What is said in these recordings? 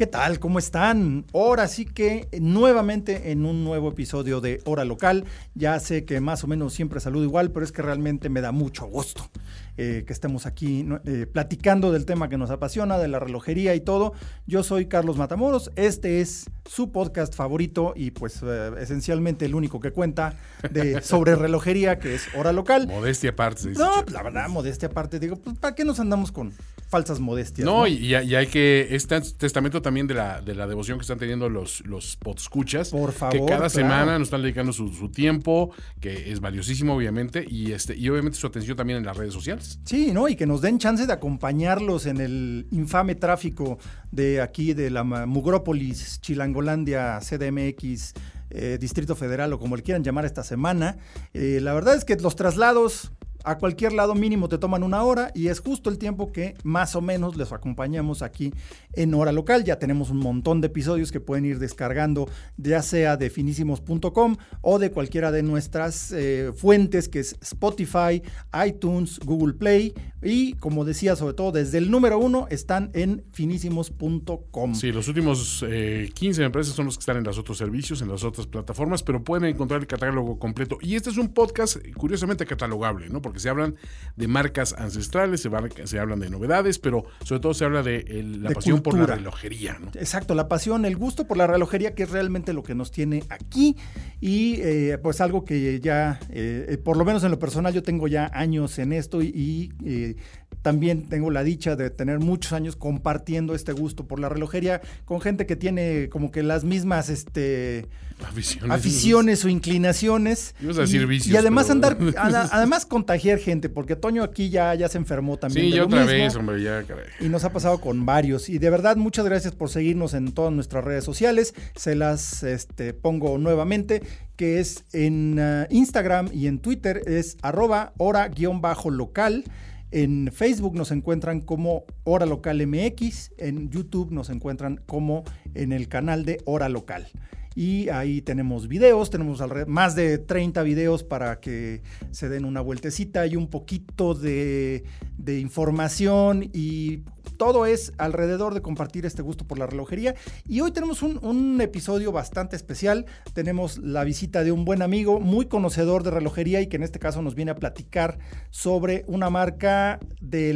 ¿Qué tal? ¿Cómo están? Ahora sí que eh, nuevamente en un nuevo episodio de Hora Local. Ya sé que más o menos siempre saludo igual, pero es que realmente me da mucho gusto eh, que estemos aquí eh, platicando del tema que nos apasiona, de la relojería y todo. Yo soy Carlos Matamoros, este es su podcast favorito y pues eh, esencialmente el único que cuenta de, sobre relojería, que es Hora Local. Modestia aparte. No, la verdad, modestia aparte, digo, pues ¿para qué nos andamos con falsas modestias? No, y, y hay que. Es tes- testamento también de la, de la devoción que están teniendo los, los podscuchas. Por favor, Que cada claro. semana nos están dedicando su, su tiempo, que es valiosísimo, obviamente, y este y obviamente su atención también en las redes sociales. Sí, ¿no? Y que nos den chance de acompañarlos en el infame tráfico de aquí, de la Mugrópolis, Chilangolandia, CDMX, eh, Distrito Federal o como le quieran llamar esta semana. Eh, la verdad es que los traslados a cualquier lado mínimo te toman una hora y es justo el tiempo que más o menos les acompañamos aquí en hora local. Ya tenemos un montón de episodios que pueden ir descargando, ya sea de finísimos.com o de cualquiera de nuestras eh, fuentes, que es Spotify, iTunes, Google Play y, como decía, sobre todo desde el número uno, están en finísimos.com. Sí, los últimos eh, 15 empresas son los que están en los otros servicios, en las otras plataformas, pero pueden encontrar el catálogo completo. Y este es un podcast curiosamente catalogable, ¿no? Porque se hablan de marcas ancestrales, se, se hablan de novedades, pero sobre todo se habla de el- la De pasión por la relojería, ¿no? Exacto, la pasión, el gusto por la relojería, que es realmente lo que nos tiene aquí. Y eh, pues algo que ya, eh, eh, por lo menos en lo personal, yo tengo ya años en esto y, y, también tengo la dicha de tener muchos años compartiendo este gusto por la relojería con gente que tiene como que las mismas este, Aficiones. aficiones o inclinaciones. Ibas a decir y, vicios, y además pero- andar, además contagiar gente, porque Toño aquí ya, ya se enfermó también. Sí, de ya lo otra mismo. vez, hombre, ya, caray. Y nos ha pasado con varios. Y de verdad, muchas gracias por seguirnos en todas nuestras redes sociales. Se las este, pongo nuevamente, que es en ah, Instagram y en Twitter es arroba hora-local. En Facebook nos encuentran como Hora Local MX. En YouTube nos encuentran como en el canal de Hora Local. Y ahí tenemos videos, tenemos más de 30 videos para que se den una vueltecita y un poquito de, de información y todo es alrededor de compartir este gusto por la relojería. Y hoy tenemos un, episodio bastante especial. Tenemos la visita de un buen amigo, muy conocedor de relojería y que en este caso nos viene a platicar sobre una marca de,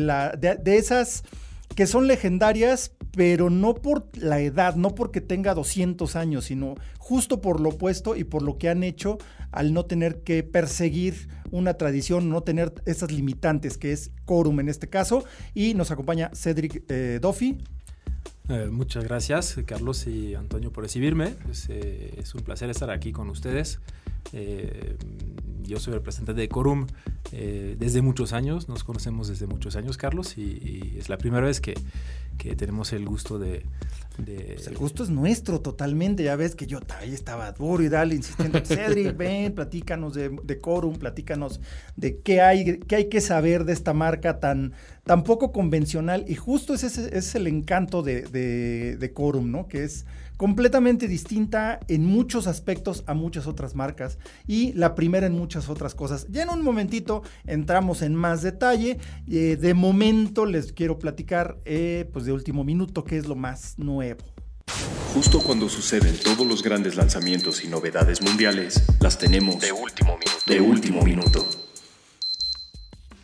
de esas que son legendarias, pero no por la edad, no porque tenga 200 años, sino justo por lo opuesto y por lo que han hecho al no tener que perseguir una tradición, no tener esas limitantes, que es Corum en este caso. Y nos acompaña Cedric eh. Eh, muchas gracias, Carlos y Antonio, por recibirme. Es, eh, un placer estar aquí con ustedes. Eh, yo soy representante de Corum desde muchos años, nos conocemos desde muchos años, Carlos, y, y es la primera vez que, que tenemos el gusto de... de- Pues el gusto es nuestro totalmente. Ya ves que yo ahí estaba duro y dale, insistiendo. Cedric, ven, platícanos de, de Corum, platícanos de qué hay, qué hay que saber de esta marca tan, tan poco convencional. Y justo ese, ese es el encanto de, de, de Corum, ¿no? Que es completamente distinta en muchos aspectos a muchas otras marcas y la primera en muchas otras cosas. Ya en un momentito entramos en más detalle. Eh, de momento les quiero platicar, eh, pues de último minuto, qué es lo más nuevo. Justo cuando suceden todos los grandes lanzamientos y novedades mundiales, las tenemos de último minuto. De último minuto.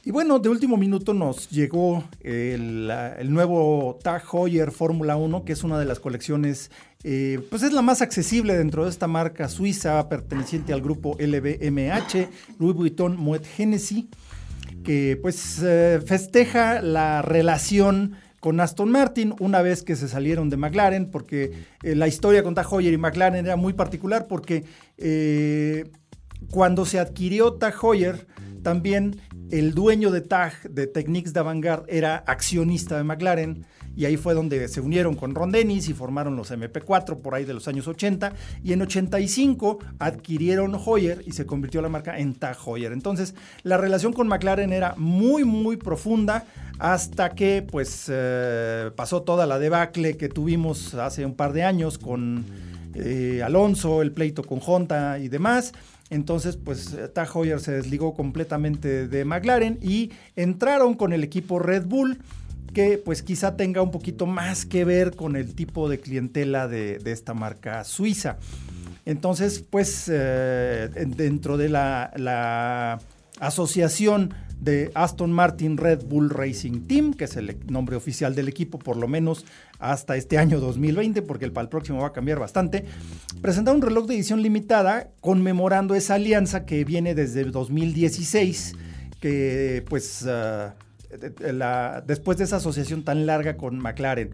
Y bueno, de último minuto nos llegó el, nuevo Tag Heuer Fórmula 1, que es una de las colecciones, eh, pues es la más accesible dentro de esta marca suiza perteneciente al grupo LVMH, Louis Vuitton Moet Hennessy, que pues eh, festeja la relación con Aston Martin una vez que se salieron de McLaren, porque eh, la historia con Tag y McLaren era muy particular porque cuando se adquirió Tag Heuer, también el dueño de Tag, de Technics de Vanguard, era accionista de McLaren y ahí fue donde se unieron con Ron Dennis y formaron los MP4 por ahí de los años 80 y en 85 adquirieron Hoyer y se convirtió la marca en Tag Heuer. Entonces la relación con McLaren era muy muy profunda hasta que pues eh, pasó toda la debacle que tuvimos hace un par de años con eh, Alonso, el pleito con Honda y demás. Entonces, pues Tag Heuer se desligó completamente de McLaren y entraron con el equipo Red Bull que pues quizá tenga un poquito más que ver con el tipo de clientela de, esta marca suiza. Entonces, pues eh, dentro de la asociación de Aston Martin Red Bull Racing Team, que es el nombre oficial del equipo, por lo menos hasta este año 2020, porque el, para el próximo va a cambiar bastante, presenta un reloj de edición limitada conmemorando esa alianza que viene desde 2016, que pues la, después de esa asociación tan larga con McLaren.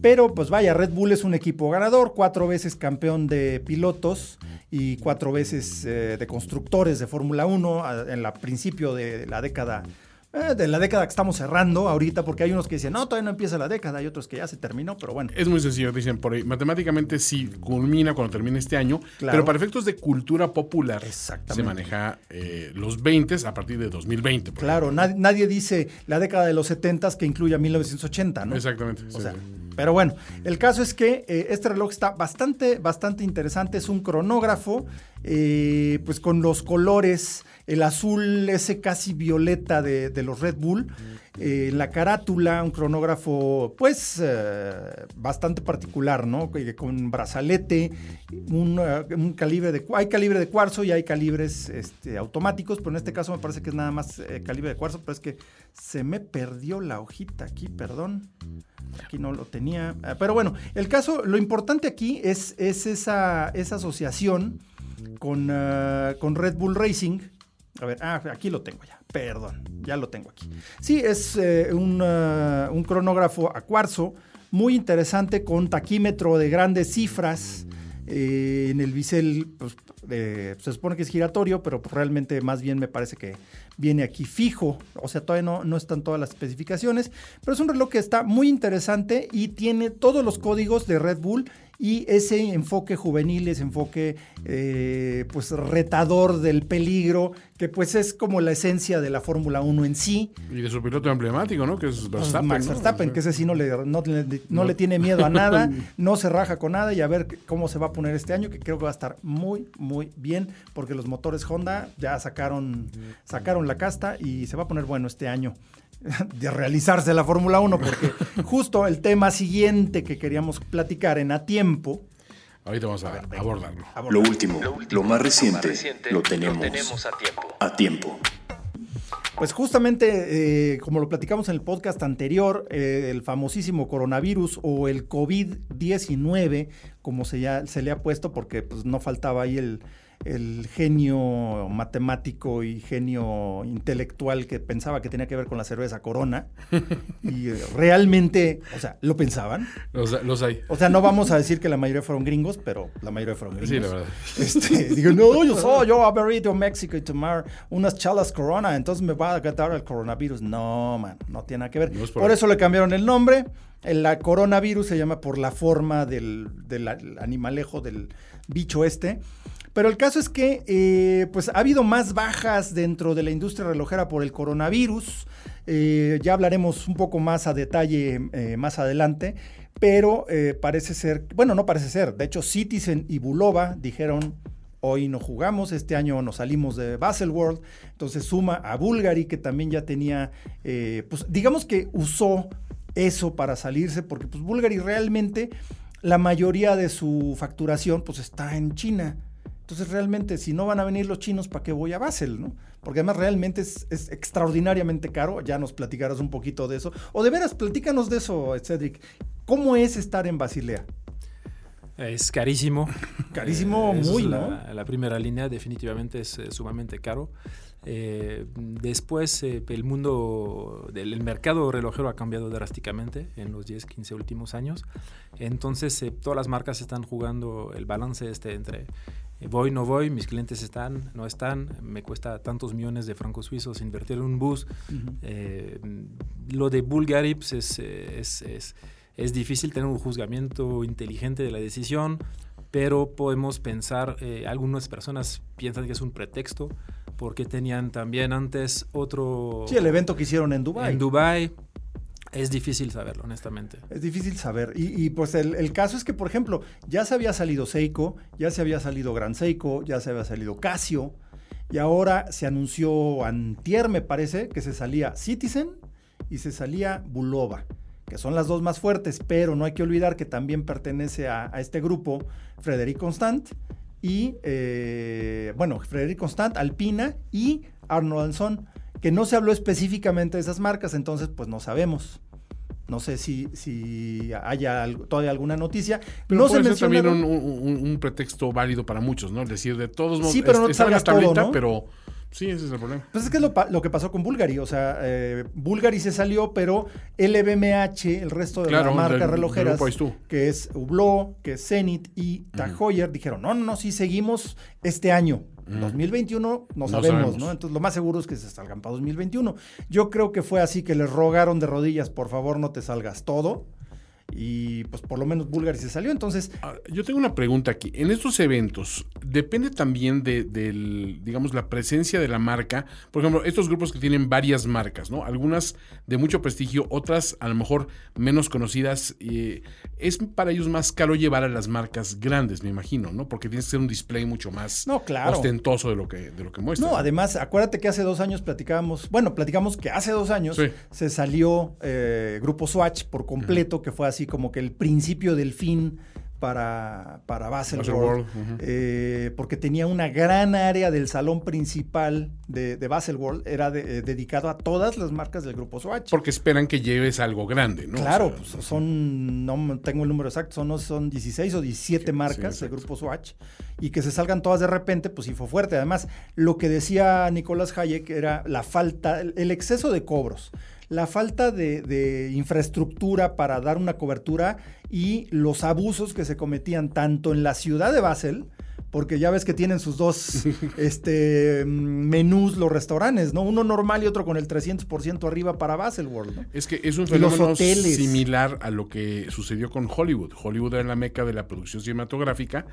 Pero pues vaya, Red Bull es un equipo ganador, cuatro veces campeón de pilotos y cuatro veces eh, de constructores de Fórmula 1 en el principio de la década eh, de la década que estamos cerrando ahorita, porque hay unos que dicen, no, todavía no empieza la década, y otros que ya se terminó, pero bueno. Es muy sencillo, dicen por ahí. Matemáticamente sí culmina cuando termine este año, claro. pero para efectos de cultura popular se maneja eh, los 20 a partir de 2020. claro, nadie, nadie, dice la década de los 70 que incluya 1980, ¿no? Exactamente. O sí, sea, sí. Pero bueno, el caso es que eh, este reloj está bastante, bastante interesante. Es un cronógrafo, eh, pues con los colores, el azul ese casi violeta de, de los Red Bull. Eh, la carátula, un cronógrafo, pues eh, bastante particular, ¿no? Con brazalete, un, uh, un, calibre de. Hay calibre de cuarzo y hay calibres este, automáticos, pero en este caso me parece que es nada más eh, calibre de cuarzo, pero es que se me perdió la hojita aquí, perdón. Aquí no lo tenía. Pero bueno, el caso, lo importante aquí es, es esa, esa asociación con, con Red Bull Racing. A ver, ah, aquí lo tengo ya. Perdón, ya lo tengo aquí. Sí, es eh, un, cronógrafo a cuarzo muy interesante con taquímetro de grandes cifras. Eh, en el bisel pues, se supone que es giratorio, pero pues, realmente más bien me parece que viene aquí fijo. O sea, todavía no, no están todas las especificaciones, pero es un reloj que está muy interesante y tiene todos los códigos de Red Bull y ese enfoque juvenil, ese enfoque eh, pues retador del peligro, que pues es como la esencia de la Fórmula 1 en sí. Y de su piloto emblemático, ¿no? Que es Verstappen. Max Verstappen, que ese sí no le, no, le, no, no le tiene miedo a nada, no se raja con nada y a ver cómo se va a poner este año, que creo que va a estar muy, muy bien, porque los motores Honda ya sacaron, sacaron la casta y se va a poner bueno este año de realizarse la Fórmula 1, porque justo el tema siguiente que queríamos platicar en A Tiempo. Ahorita vamos a, a abordarlo. Lo último, lo, último, lo, más reciente, lo, más reciente, lo tenemos, lo tenemos a, tiempo. a tiempo. Pues justamente, eh, como lo platicamos en el podcast anterior, eh, el famosísimo coronavirus o el COVID-19, como se, ya, se le ha puesto, porque pues, no faltaba ahí el, el genio matemático y genio intelectual que pensaba que tenía que ver con la cerveza Corona. y realmente, o sea, lo pensaban. Los, los, hay. O sea, no vamos a decir que la mayoría fueron gringos, pero la mayoría fueron gringos. Sí, la verdad. Este, digo, no, yo soy, yo a México y tomar unas chalas Corona, entonces me va a dar el coronavirus. No, man, no tiene nada que ver. No por, por eso le cambiaron el nombre. El coronavirus se llama por la forma del, del animalejo del bicho este. Pero el caso es que eh, pues ha habido más bajas dentro de la industria relojera por el coronavirus. Eh, ya hablaremos un poco más a detalle eh, más adelante. Pero parece ser, bueno, no parece ser. De hecho, Citizen y Bulova dijeron, hoy no jugamos, este año nos salimos de Baselworld. Entonces suma a Bulgari, que también ya tenía, pues digamos que usó eso para salirse, porque pues Bulgari realmente la mayoría de su facturación pues está en China. Entonces, realmente, si no van a venir los chinos, ¿para qué voy a Basel? ¿no? Porque además realmente es, es, extraordinariamente caro. Ya nos platicarás un poquito de eso. O de veras, platícanos de eso, Cedric. ¿Cómo es estar en Basilea? Es carísimo. Carísimo, eh, muy, ¿no? La, la, primera línea definitivamente es eh, sumamente caro. Eh, después el mundo del el mercado relojero ha cambiado drásticamente en los 10, 15 últimos años. Entonces todas las marcas están jugando el balance este entre voy, no voy, mis clientes están, no están, me cuesta tantos millones de francos suizos invertir en un bus. Eh, lo de Bulgari pues, es, eh, es, es, es difícil tener un juzgamiento inteligente de la decisión, pero podemos pensar, eh, algunas personas piensan que es un pretexto, porque tenían también antes otro... Sí, el evento que hicieron en Dubái. En Dubai es difícil saberlo, honestamente. Es difícil saber. Y, y, pues el, caso es que, por ejemplo, ya se había salido Seiko, ya se había salido Gran Seiko, ya se había salido Casio, y ahora se anunció Antier, me parece, que se salía Citizen y se salía Bulova, que son las dos más fuertes, pero no hay que olvidar que también pertenece a, este grupo Frederic Constant y, eh, bueno, Frederic Constant, Alpina y Arnold Son que no se habló específicamente de esas marcas, entonces pues no sabemos. No sé si, si haya algo, todavía alguna noticia. Pero no puede se ser también un, un, un, pretexto válido para muchos, ¿no? Es decir, de todos modos, sí, pero no es, salgas tablita, todo, ¿no? pero sí, ese es el problema. Pues es que es lo, lo que pasó con Bulgari, o sea, eh, Bulgari se salió, pero LVMH, el resto de claro, las marcas del, relojeras, del que es Hublot, que es Zenith y uh -huh. dijeron, no, no, no, sí seguimos este año. 2021 no, no sabemos, sabemos, ¿no? Entonces lo más seguro es que se salgan para 2021. Yo creo que fue así que les rogaron de rodillas, por favor no te salgas todo. Y pues por lo menos Bulgari se salió. Entonces. Yo tengo una pregunta aquí. En estos eventos, depende también de, del, digamos, la presencia de la marca. Por ejemplo, estos grupos que tienen varias marcas, ¿no? Algunas de mucho prestigio, otras a lo mejor menos conocidas. Eh, es para ellos más caro llevar a las marcas grandes, me imagino, ¿no? Porque tienes que ser un display mucho más no, claro. ostentoso de lo que, de lo que muestra. No, además, acuérdate que hace dos años platicábamos, bueno, platicamos que hace dos años Sí. se salió eh, Grupo Swatch por completo, que fue así como que el principio del fin para, para Baselworld, Baselworld, ujú. eh, porque tenía una gran área del salón principal de, de Baselworld, era de- eh, dedicado a todas las marcas del grupo Swatch. Porque esperan que lleves algo grande, ¿no? Claro, O sea, pues son, no tengo el número exacto, son, son 16 o 17 Sí, marcas sí, del grupo Swatch y que se salgan todas de repente, pues sí fue fuerte. Además, lo que decía Nicolás Hayek era la falta, el el exceso de cobros, la falta de, infraestructura para dar una cobertura y los abusos que se cometían tanto en la ciudad de Basel, porque ya ves que tienen sus dos este, menús los restaurantes, ¿no? Uno normal y otro con el 300% arriba para Baselworld, ¿no? Es que es un fenómeno similar a lo que sucedió con Hollywood. Hollywood era la meca de la producción cinematográfica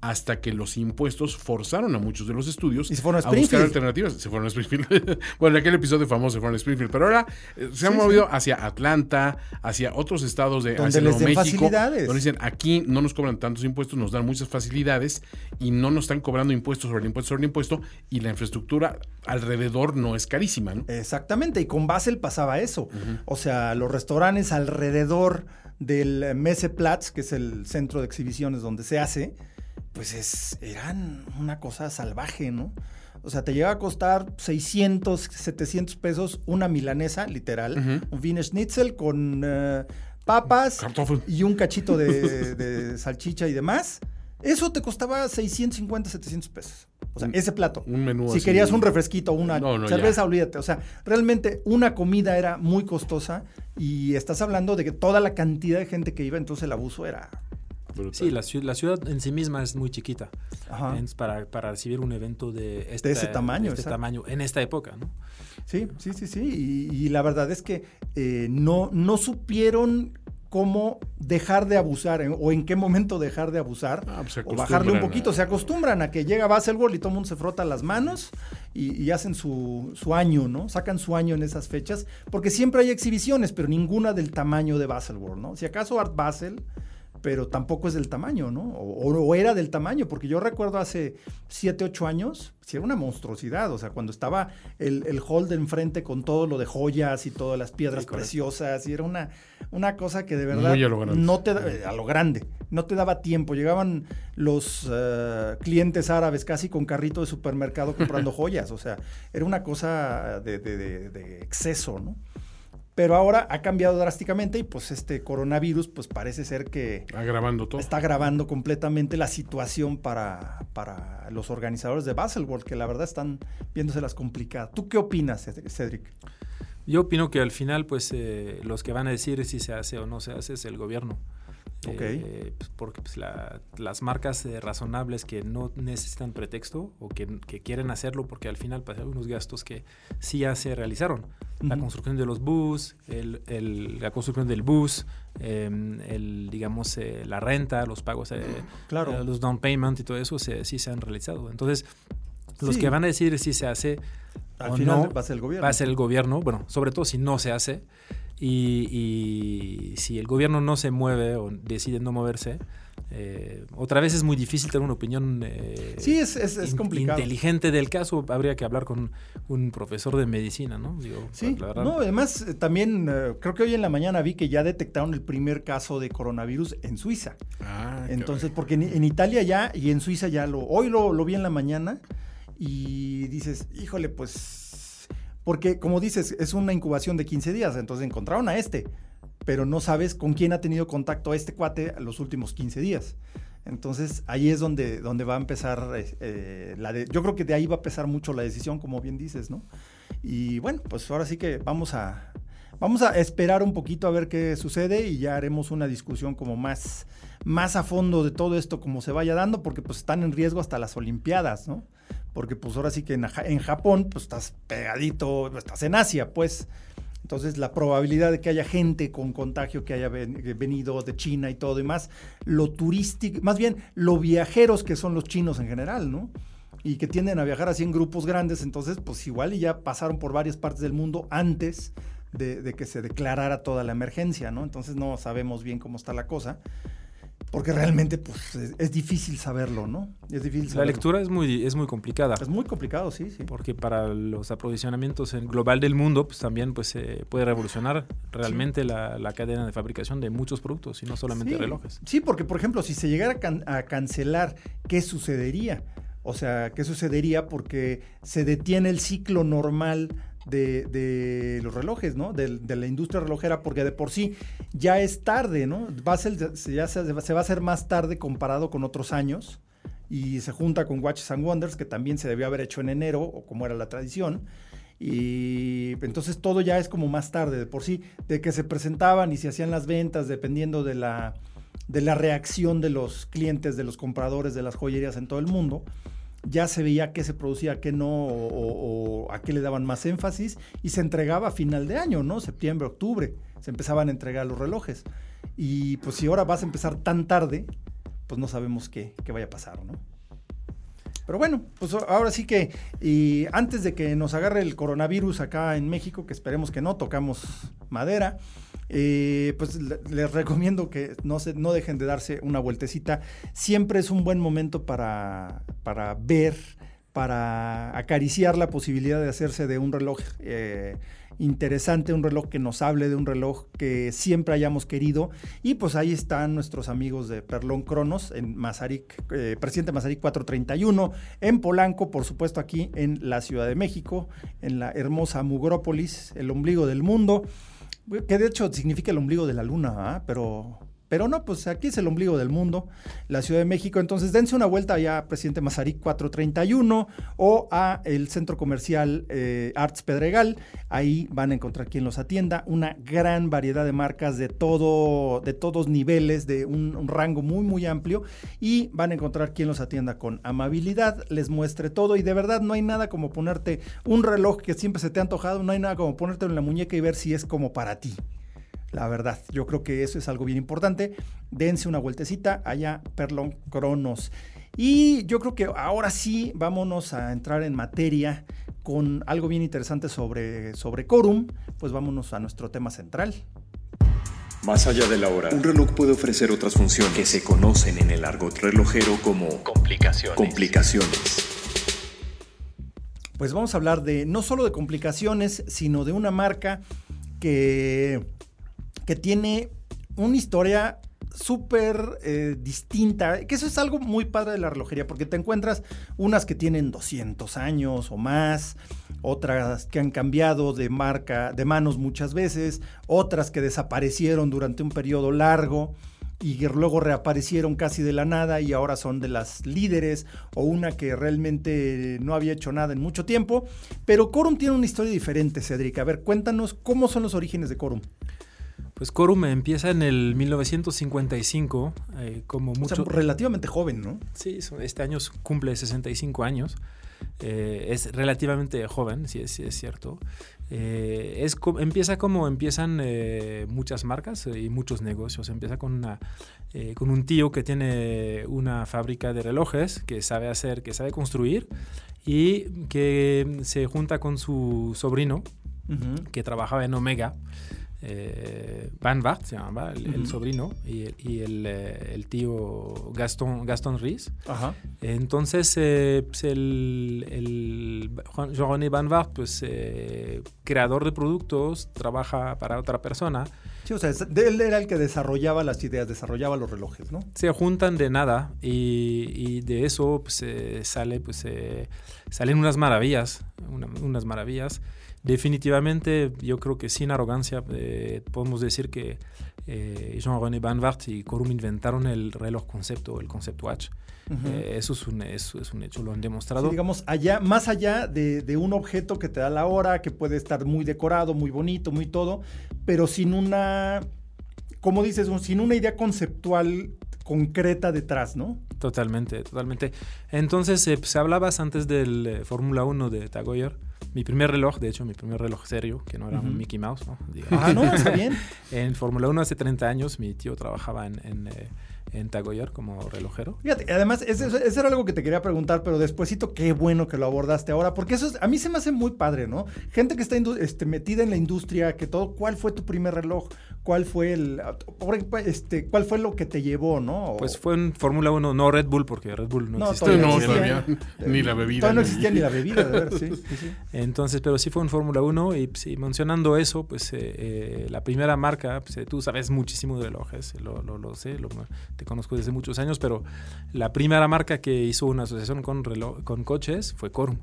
hasta que los impuestos forzaron a muchos de los estudios Y se fueron a buscar alternativas. Se fueron a Springfield. bueno, en aquel episodio famoso se fueron a Springfield, pero ahora eh, se han Sí, movido sí. hacia Atlanta, hacia otros estados de Donde hacia les den México, facilidades. donde dicen aquí no nos cobran tantos impuestos, nos dan muchas facilidades y no nos están cobrando impuestos sobre el impuesto sobre el impuesto y la infraestructura alrededor no es carísima, ¿no? Exactamente, y con Basel pasaba eso. O sea, los restaurantes alrededor del Messeplatz, que es el centro de exhibiciones donde se hace, pues es, eran una cosa salvaje, ¿no? O sea, te llega a costar 600, 700 pesos una milanesa, literal, un Wiener Schnitzel con eh, papas Kartoffel. y un cachito de, de salchicha y demás. Eso te costaba 650, 700 pesos. O sea, Un- ese plato. un menú Si así. querías un refresquito, una No, no, cerveza, ya. olvídate. O sea, realmente una comida era muy costosa y estás hablando de que toda la cantidad de gente que iba, entonces el abuso era... Brutal. Sí, la, ciu- la ciudad en sí misma es muy chiquita Ajá. en- para, para recibir un evento de, esta- ese tamaño, este exacto. tamaño en esta época. ¿no? Sí, sí, sí, sí. Y, y la verdad es que eh, no, no supieron cómo dejar de abusar en- o en qué momento dejar de abusar Ah, pues o bajarle un poquito. a- Se acostumbran a que llega Baselworld y todo el mundo se frota las manos y, y hacen su, su año, ¿no? Sacan su año en esas fechas porque siempre hay exhibiciones, pero ninguna del tamaño de Baselworld, ¿no? Si acaso Art Basel, pero tampoco es del tamaño, ¿no? O, o era del tamaño, porque yo recuerdo hace 7, 8 años, sí era una monstruosidad, o sea, cuando estaba el, el hall de enfrente con todo lo de joyas y todas las piedras Sí, preciosas, y era una, una cosa que de verdad Muy a lo grande. no te eh, a lo grande, no te daba tiempo, llegaban los eh, clientes árabes casi con carrito de supermercado comprando joyas, o sea, era una cosa de, de- de- de exceso, ¿no? Pero ahora ha cambiado drásticamente y pues este coronavirus pues parece ser que Agravando todo. está agravando completamente la situación para, para los organizadores de Baselworld, que la verdad están viéndoselas complicadas. ¿Tú qué opinas, Cedric? Yo opino que al final, pues, eh, los que van a decir si se hace o no se hace es el gobierno. Eh, pues, porque pues, la- las marcas eh, razonables que no necesitan pretexto o que, que quieren hacerlo porque al final hay algunos gastos que sí ya se realizaron. La Ujú. construcción de los bus, el, el- la construcción del bus, eh, el, digamos, eh, la renta, los pagos, eh, Claro. eh, los down payment y todo eso se- sí se han realizado. Entonces, los Sí. que van a decir si se hace Al o final no, va a ser el gobierno. va a ser el gobierno, bueno, sobre todo si no se hace. Y, y si el gobierno no se mueve o decide no moverse, eh, otra vez es muy difícil tener una opinión eh, Sí, es, es, es in- complicado. inteligente del caso. Habría que hablar con un profesor de medicina, ¿no? Digo, Sí, la verdad. no, además eh, también eh, creo que hoy en la mañana vi que ya detectaron el primer caso de coronavirus en Suiza. Ah, Entonces, porque en, en Italia ya y en Suiza ya lo, hoy lo, lo vi en la mañana y dices, híjole, pues, porque como dices, es una incubación de 15 días, entonces encontraron a este, pero no sabes con quién ha tenido contacto este cuate los últimos 15 días. Entonces ahí es donde, donde va a empezar, eh, eh, la de, yo creo que de ahí va a pesar mucho la decisión, como bien dices, ¿no? Y bueno, pues ahora sí que vamos a, vamos a esperar un poquito a ver qué sucede y ya haremos una discusión como más, más a fondo de todo esto, como se vaya dando, porque pues están en riesgo hasta las Olimpiadas, ¿no? Porque pues ahora sí que en, Ja- en Japón pues estás pegadito, estás en Asia, pues. Entonces la probabilidad de que haya gente con contagio que haya venido de China y todo y más, lo turístico, más bien lo viajeros que son los chinos en general, ¿no? Y que tienden a viajar así en grupos grandes, entonces pues igual y ya pasaron por varias partes del mundo antes de que se declarara toda la emergencia, ¿no? Entonces no sabemos bien cómo está la cosa, porque realmente pues es, es difícil saberlo, ¿no? Es difícil La saberlo. lectura es muy, es muy complicada. Es muy complicado, sí, sí. Porque para los aprovisionamientos en global del mundo, pues también pues, eh, puede revolucionar realmente la, la cadena de fabricación de muchos productos y no solamente Sí, relojes. Sí, porque por ejemplo, si se llegara a, can- a cancelar, ¿qué sucedería? O sea, ¿qué sucedería? Porque se detiene el ciclo normal de, los relojes, ¿no? De, la industria relojera, porque de por sí ya es tarde, ¿no? Va a ser, se- ya se, se va a hacer más tarde comparado con otros años. Y se junta con Watches and Wonders, que también se debió haber hecho en enero, o como era la tradición. Y entonces todo ya es como más tarde de por sí, de que se presentaban y se hacían las ventas dependiendo de la, de la reacción de los clientes, de los compradores de las joyerías en todo el mundo. Ya se veía qué se producía, qué no, o, a qué le daban más énfasis, y se entregaba a final de año, ¿no? Septiembre, octubre, se empezaban a entregar los relojes. Y pues si ahora vas a empezar tan tarde, pues no sabemos qué, qué vaya a pasar, ¿no? Pero bueno, pues ahora sí que y antes de que nos agarre el coronavirus acá en México, que esperemos que no, tocamos madera, eh, pues le- les recomiendo que no, se, no dejen de darse una vueltecita. Siempre es un buen momento para, para ver, para acariciar la posibilidad de hacerse de un reloj eh, interesante, un reloj que nos hable de un reloj que siempre hayamos querido. Y pues ahí están nuestros amigos de Perlón Cronos en Mazarik, eh, Presidente Mazarik 431, en Polanco, por supuesto aquí en la Ciudad de México, en la hermosa Mugrópolis, el ombligo del mundo, que de hecho significa el ombligo de la luna, ¿ah? pero... Pero no, pues aquí es el ombligo del mundo, la Ciudad de México. Entonces dense una vuelta allá a Presidente Mazarik 431 o a el centro comercial eh, Arts Pedregal. Ahí van a encontrar quien los atienda. Una gran variedad de marcas de, todo, de todos niveles, de un, un rango muy, muy amplio. Y van a encontrar quien los atienda con amabilidad, les muestre todo. Y de verdad no hay nada como ponerte un reloj que siempre se te ha antojado. No hay nada como ponértelo en la muñeca y ver si es como para ti. La verdad, yo creo que eso es algo bien importante. Dense una vueltecita allá, Perlon Cronos. Y yo creo que ahora sí vámonos a entrar en materia con algo bien interesante sobre, sobre Corum. Pues vámonos a nuestro tema central. Más allá de la hora, un reloj puede ofrecer otras funciones que se conocen en el argot relojero como complicaciones. complicaciones. Pues vamos a hablar de no solo de complicaciones, sino de una marca que, que tiene una historia súper eh, distinta, que eso es algo muy padre de la relojería, porque te encuentras unas que tienen 200 años o más, otras que han cambiado de marca, de manos muchas veces, otras que desaparecieron durante un periodo largo y luego reaparecieron casi de la nada y ahora son de las líderes o una que realmente no había hecho nada en mucho tiempo. Pero Corum tiene una historia diferente, Cedric. A ver, cuéntanos cómo son los orígenes de Corum. Pues Corum empieza en el 1955, eh, como mucho... O sea, relativamente joven, ¿no? Sí, este año cumple 65 años. Eh, es relativamente joven, si es, es cierto. Eh, es, empieza como empiezan eh, muchas marcas y muchos negocios. Empieza con, una, con un tío que tiene una fábrica de relojes, que sabe hacer, que sabe construir y que se junta con su sobrino, que trabajaba en Omega eh, Van Wart se llamaba, el, sobrino, y, el, eh, el, tío Gaston, Gaston Ries. Entonces, eh, pues el, Jean-René Van Wart, pues eh, creador de productos, trabaja para otra persona. Sí, o sea, él era el que desarrollaba las ideas, desarrollaba los relojes, ¿no? Se juntan de nada y, y de eso pues, sale, pues, salen unas maravillas, unas maravillas. Definitivamente, yo creo que sin arrogancia eh, podemos decir que eh, Jean-René Van Wart y Corum inventaron el reloj concepto, el concept watch. Eh, eso, es un, es un hecho, lo han demostrado. digamos, allá, más allá de, un objeto que te da la hora, que puede estar muy decorado, muy bonito, muy todo, pero sin una, como dices, sin una idea conceptual concreta detrás, ¿no? Totalmente, totalmente. Entonces, se pues, hablabas antes del Fórmula 1 de Tagoyer mi primer reloj, de hecho, mi primer reloj serio, que no era un Mickey Mouse, ¿no? Ah, no, está bien. en Fórmula 1 hace 30 años, mi tío trabajaba en, en, eh, en Tagoyer como relojero. Fíjate, además, eso, era algo que te quería preguntar, pero despuésito, qué bueno que lo abordaste ahora, porque eso a mí se me hace muy padre, ¿no? Gente que está este, metida en la industria, que todo, ¿cuál fue tu primer reloj? ¿Cuál fue el, este, cuál fue lo que te llevó, no? Pues fue en Fórmula 1, no Red Bull, porque Red Bull no, no existía. No, todavía, ni la bebida. Todavía no existía ni la bebida, de ver, sí, sí, Entonces, pero sí fue en Fórmula 1 y sí, mencionando eso, pues eh, eh, la primera marca, pues, eh, tú sabes muchísimo de relojes, lo, lo, lo sé, lo, te conozco desde muchos años, pero la primera marca que hizo una asociación con, reloj, con coches fue Corum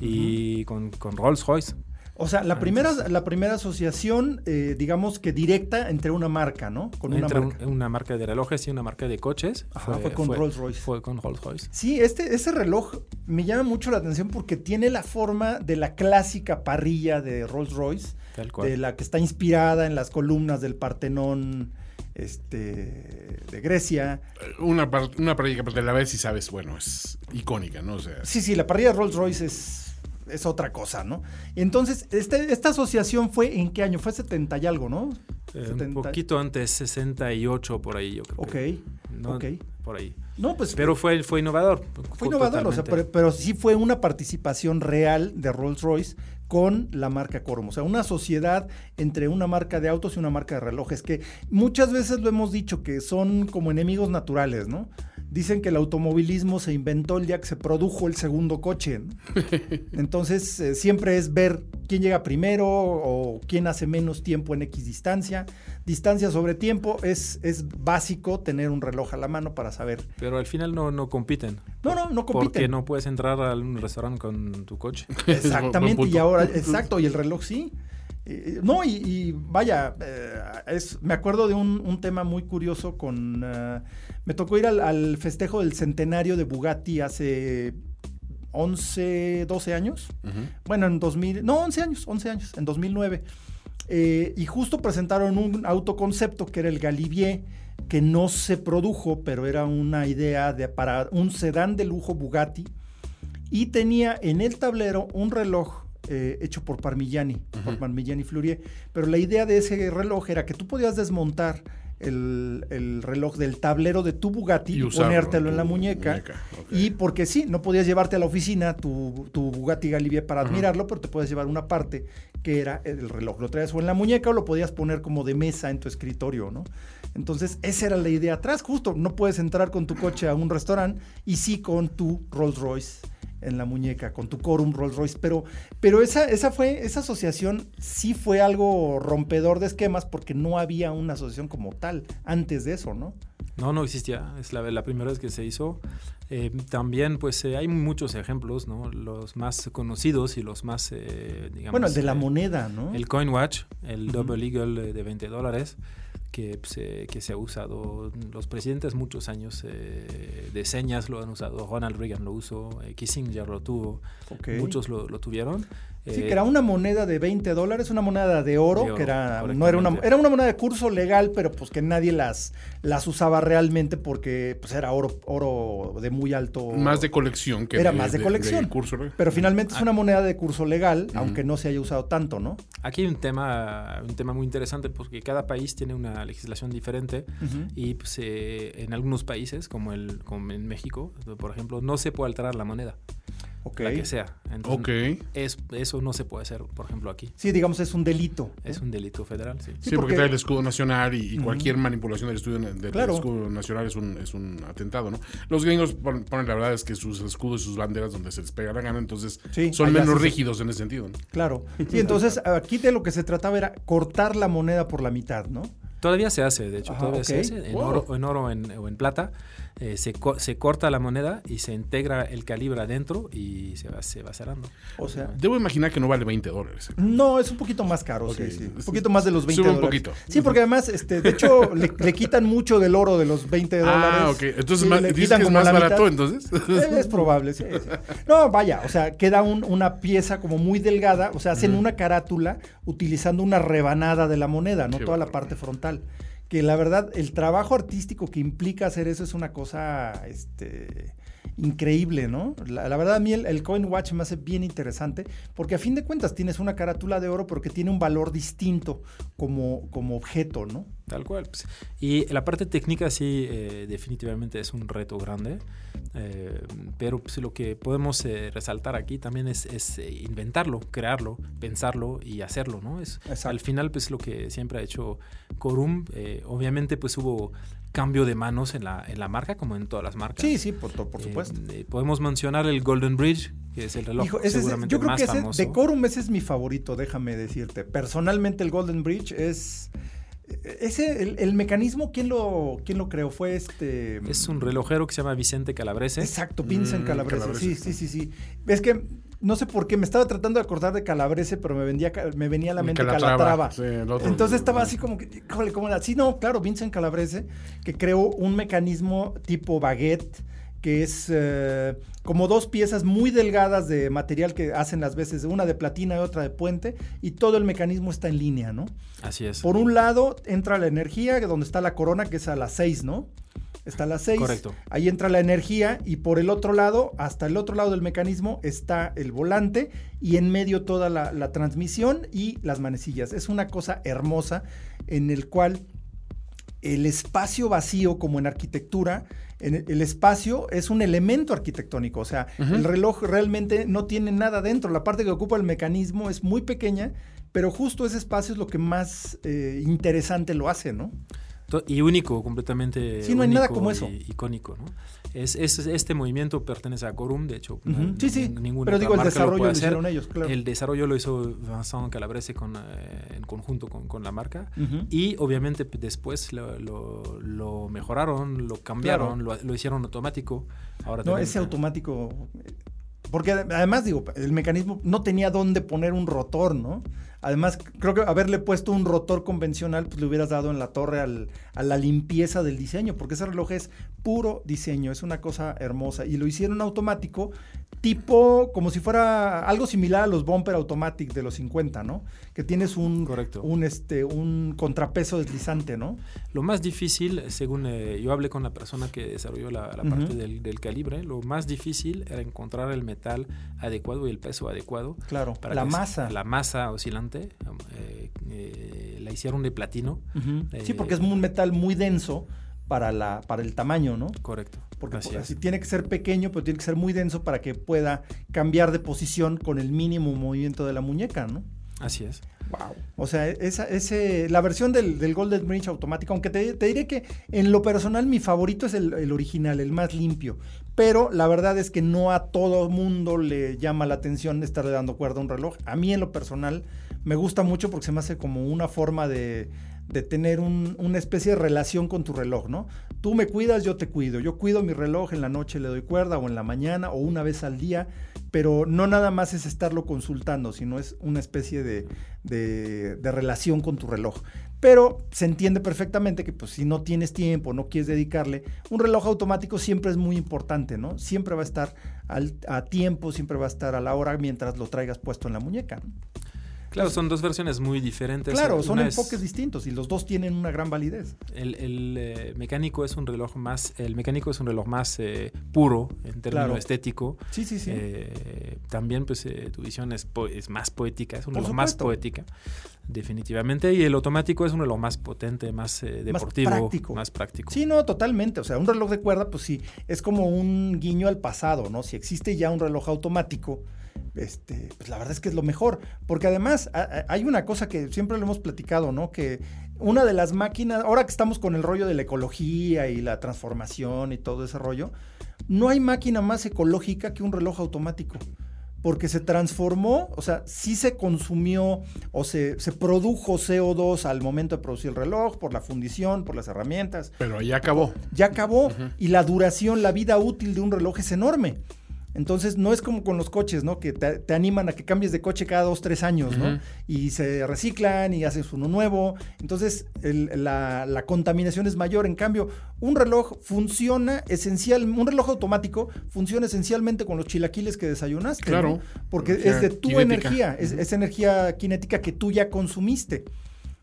y Con, con Rolls Royce. O sea, la primera, la primera asociación, eh, digamos que directa entre una marca, ¿no? Con entre una marca. una marca de relojes y una marca de coches. fue, con Rolls Royce. Fue con Rolls Royce. Sí, este, ese reloj me llama mucho la atención porque tiene la forma de la clásica parrilla de Rolls Royce. De la que está inspirada en las columnas del Partenón este, de Grecia. Una, una parrilla que la ves y sabes, bueno, es icónica, ¿no? sea, sí, sí, la parrilla de Rolls Royce es es otra cosa, ¿no? Entonces, este, esta asociación fue en qué año? Fue 70 y algo, ¿no? Eh, un poquito antes, 68 por ahí, yo creo. Ok, no, ok. Por ahí. No, pues, pero fue, fue innovador. Fue innovador, o sea, pero, sí fue una participación real de Rolls Royce con la marca Corum. O sea, una sociedad entre una marca de autos y una marca de relojes, que muchas veces lo hemos dicho que son como enemigos naturales, ¿no? Dicen que el automovilismo se inventó el día que se produjo el segundo coche. Entonces, eh, siempre es ver quién llega primero o quién hace menos tiempo en X distancia. Distancia sobre tiempo es, es básico tener un reloj a la mano para saber. Pero al final no, no compiten. No, no, no compiten. Porque no puedes entrar a un restaurante con tu coche. Exactamente, y ahora, exacto, y el reloj sí. No, y, vaya, eh, es, me acuerdo de un, tema muy curioso con... Eh, me tocó ir al, festejo del centenario de Bugatti hace 11, 12 años. Bueno, en 2000, no, 11 años, 11 años, en 2009. Eh, y justo presentaron un autoconcepto que era el Galibier, que no se produjo, pero era una idea de, para un sedán de lujo Bugatti. Y tenía en el tablero un reloj eh, hecho por Parmigiani, por Parmigiani Fleurier. Pero la idea de ese reloj era que tú podías desmontar el, reloj del tablero de tu Bugatti y, ponértelo en la muñeca. Y porque sí, no podías llevarte a la oficina tu, tu Bugatti Galibier para admirarlo, pero te puedes llevar una parte que era el reloj. Lo traías o en la muñeca o lo podías poner como de mesa en tu escritorio, ¿no? Entonces, esa era la idea atrás. Justo, no puedes entrar con tu coche a un restaurante y sí con tu Rolls Royce en la muñeca con tu Corum Rolls Royce. Pero, pero esa, esa fue, esa asociación sí fue algo rompedor de esquemas porque no había una asociación como tal antes de eso, ¿no? No, no existía. Es la, la primera vez que se hizo. Eh, también, pues, eh, hay muchos ejemplos, ¿no? Los más conocidos y los más, eh, digamos... Bueno, el de la moneda, ¿no? El CoinWatch, el. Double Eagle de 20 dólares, que, pues, eh, que se ha usado los presidentes muchos años eh, de señas lo han usado. Ronald Reagan lo usó, eh, Kissinger lo tuvo, Ok. muchos lo, lo tuvieron. Sí, Eh, que era una moneda de 20 dólares, una moneda de oro, De oro, que era, no era una, era una moneda de curso legal, pero pues que nadie las, las usaba realmente porque pues era oro, oro de muy alto. Más de colección que Era más de colección. curso. Pero finalmente es Ah. una moneda de curso legal, aunque no se haya usado tanto, ¿no? Aquí hay un tema, un tema muy interesante porque cada país tiene una legislación diferente y pues, eh, en algunos países, como, el, como en México, por ejemplo, no se puede alterar la moneda, Ok. la que sea. Entonces, Ok. es, eso no se puede hacer, por ejemplo, aquí. Sí, digamos, es un delito. Es un delito federal, sí. Sí, Sí, porque, porque- trae el escudo nacional y, y cualquier manipulación del, estudio, del Claro. escudo nacional es un, es un atentado, ¿no? Los gringos pon- ponen, la verdad es que sus escudos y sus banderas donde se les pega la gana, entonces Sí, son menos rígidos en ese sentido, ¿no? Claro. Sí, entonces aquí de lo que se trataba era cortar la moneda por la mitad, ¿no? Todavía se hace, de hecho, Ajá, todavía se hace en Wow. oro, en oro en- o en plata. Eh, se, co- se corta la moneda y se integra el calibre adentro y se va, se va cerrando. O sea, Debo imaginar que no vale 20 dólares. No, es un poquito más caro, sí, sí. Un poquito más de los 20 Sube un dólares. poquito. Sí, porque además, este, de hecho, le, le quitan mucho del oro de los 20 dólares. Ah, ok. Entonces, más- le ¿dices quitan que es como más la barato mitad. entonces? Eh, Es probable, sí, sí. No, vaya, o sea, queda un- una pieza como muy delgada, o sea, hacen una carátula utilizando una rebanada de la moneda, no Qué toda la parte frontal. Que la verdad, el trabajo artístico que implica hacer eso es una cosa, este increíble, ¿no? La, verdad a mí el, Coin Watch me hace bien interesante porque a fin de cuentas tienes una carátula de oro pero que tiene un valor distinto como, como objeto, ¿no? Tal cual. pues. Y la parte técnica sí, eh, definitivamente es un reto grande. Eh, pero pues, lo que podemos eh, resaltar aquí también es, es, eh, inventarlo, crearlo, pensarlo y hacerlo, ¿no? Es, Exacto. al final, pues lo que siempre ha hecho Corum, eh, obviamente pues hubo cambio de manos en la, en la marca, como en todas las marcas. Sí, sí, por, por supuesto. podemos mencionar el Golden Bridge, que es el reloj Hijo, ese es- seguramente yo creo más que ese, famoso. Decorum ese es mi favorito, déjame decirte. Personalmente el Golden Bridge es... Ese, el, el mecanismo, ¿quién lo, ¿quién lo creó? Fue este... Es un relojero que se llama Vicente Calabrese. Exacto, Vincent Mm, Calabrese. Calabrese. Sí, sí, sí, sí. Es que no sé por qué me estaba tratando de acordar de Calabrese, pero me, vendía, me venía a la mente Calatrava, Calatrava. sí, el otro. Entonces estaba así como que, híjole, ¿cómo era? Sí, no, claro, Vincent Calabrese, que creó un mecanismo tipo baguette, que es eh, como dos piezas muy delgadas de material que hacen las veces, una de platina y otra de puente, y todo el mecanismo está en línea, ¿no? Así es. Por un lado entra la energía, donde está la corona, que es a las 6, ¿no? Está a las 6. Correcto. Ahí entra la energía y por el otro lado, hasta el otro lado del mecanismo, está el volante y en medio toda la, la transmisión y las manecillas. Es una cosa hermosa en el cual el espacio vacío, como en arquitectura, el, espacio es un elemento arquitectónico. O sea, el reloj realmente no tiene nada dentro. La parte que ocupa el mecanismo es muy pequeña, pero justo ese espacio es lo que más eh, interesante lo hace, ¿no? Y único, completamente. Sí, no hay nada como eso. icónico, ¿no? Es, es- este movimiento pertenece a Corum, de hecho. Ujú. no- Sí, sí, ninguna pero digo, el desarrollo lo hacer. hicieron ellos, claro. El desarrollo lo hizo Vincent Calabrese con, eh, en conjunto con, con la marca. Ujú. Y obviamente después lo, lo- lo mejoraron, lo cambiaron, lo, lo hicieron automático. Ahora No, tenemos- ese automático. eh, Porque ade- además, digo, el mecanismo no tenía dónde poner un rotor, ¿no? Además, creo que haberle puesto un rotor convencional, pues le hubieras dado en la torre al- a la limpieza del diseño, porque ese reloj es puro diseño, es una cosa hermosa. Y lo hicieron automático, tipo como si fuera algo similar a los bumper automatic de los 50, ¿no? Que tienes un, Correcto. un, este, un contrapeso deslizante, ¿no? Lo más difícil, según eh, yo hablé con la persona que desarrolló la, parte del, del calibre, lo más difícil era encontrar el metal adecuado y el peso adecuado. Claro, para la que- masa. La masa oscilante eh, eh, la hicieron de platino. Sí, Eh, porque es un metal muy denso para, la, para el tamaño, ¿no? Correcto. Porque Así pues, así tiene que ser pequeño, pero tiene que ser muy denso para que pueda cambiar de posición con el mínimo movimiento de la muñeca, ¿no? Así es. Wow. O sea, esa, ese, la versión del, del Golden Bridge automático, aunque te, te, diré que en lo personal mi favorito es el, el, original, el más limpio. Pero la verdad es que no a todo mundo le llama la atención estarle dando cuerda a un reloj. A mí en lo personal me gusta mucho porque se me hace como una forma de, de tener un, una especie de relación con tu reloj, ¿no? Tú me cuidas, yo te cuido. Yo cuido mi reloj, en la noche le doy cuerda o en la mañana o una vez al día, pero no nada más es estarlo consultando, sino es una especie de, de, de relación con tu reloj. Pero se entiende perfectamente que pues, si no tienes tiempo, no quieres dedicarle, un reloj automático siempre es muy importante, ¿no? Siempre va a estar al, a tiempo, siempre va a estar a la hora mientras lo traigas puesto en la muñeca. ¿no? Claro, son dos versiones muy diferentes. Claro, son una enfoques es, distintos y los dos tienen una gran validez. El, el eh, mecánico es un reloj más, el mecánico es un reloj más eh, puro en términos claro. estético. Sí, sí, sí. Eh, también, pues, tu visión es, es, más poética, es un reloj más poética, definitivamente. Y el automático es un reloj más potente, más deportivo, más práctico. más práctico. Sí, no, totalmente. O sea, un reloj de cuerda, pues sí, es como un guiño al pasado, ¿no? Si existe ya un reloj automático este, pues la verdad es que es lo mejor. Porque además a, a, hay una cosa que siempre lo hemos platicado, ¿no? Que una de las máquinas, ahora que estamos con el rollo de la ecología y la transformación y todo ese rollo, no hay máquina más ecológica que un reloj automático. Porque se transformó, o sea, sí se consumió o se, se produjo CO2 al momento de producir el reloj, por la fundición, por las herramientas. Pero ya acabó. Ya acabó. Uh -huh. Y la duración, la vida útil de un reloj es enorme. Entonces, no es como con los coches, ¿no? Que te, te, animan a que cambies de coche cada dos, tres años, ¿no? Uh -huh. Y se reciclan y haces uno nuevo. Entonces, el, la, la, contaminación es mayor. En cambio, un reloj funciona esencial, un reloj automático funciona esencialmente con los chilaquiles que desayunaste. Claro. ¿no? Porque es de tu energía, es, es energía cinética que tú ya consumiste.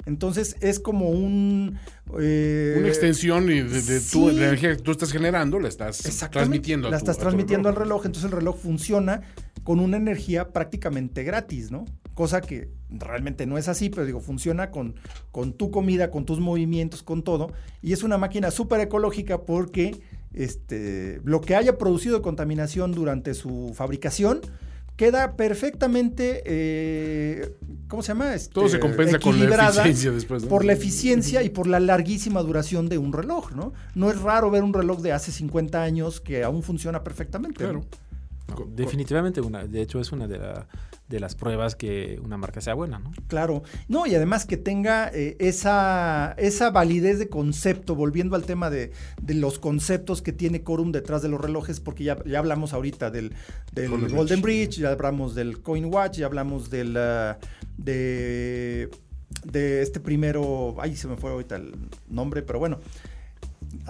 Entonces es como un... Eh, Una extensión de, de, sí. tu, de, la energía que tú estás generando, la estás transmitiendo. La tu, estás transmitiendo reloj. al reloj, entonces el reloj funciona con una energía prácticamente gratis, ¿no? Cosa que realmente no es así, pero digo, funciona con, con tu comida, con tus movimientos, con todo. Y es una máquina súper ecológica porque este, lo que haya producido contaminación durante su fabricación queda perfectamente, eh, ¿cómo se llama? Este, Todo se compensa con la eficiencia después. ¿no? Por la eficiencia y por la larguísima duración de un reloj, ¿no? No es raro ver un reloj de hace 50 años que aún funciona perfectamente. Claro. ¿no? Definitivamente, una, de hecho es una de, la, de, las pruebas que una marca sea buena, ¿no? Claro, no, y además que tenga eh, esa, esa validez de concepto, volviendo al tema de, de, los conceptos que tiene Corum detrás de los relojes, porque ya, ya hablamos ahorita del, del Golden, Golden Bridge. Bridge, ya hablamos del Coin Watch, ya hablamos del, uh, de, de este primero, ay, se me fue ahorita el nombre, pero bueno,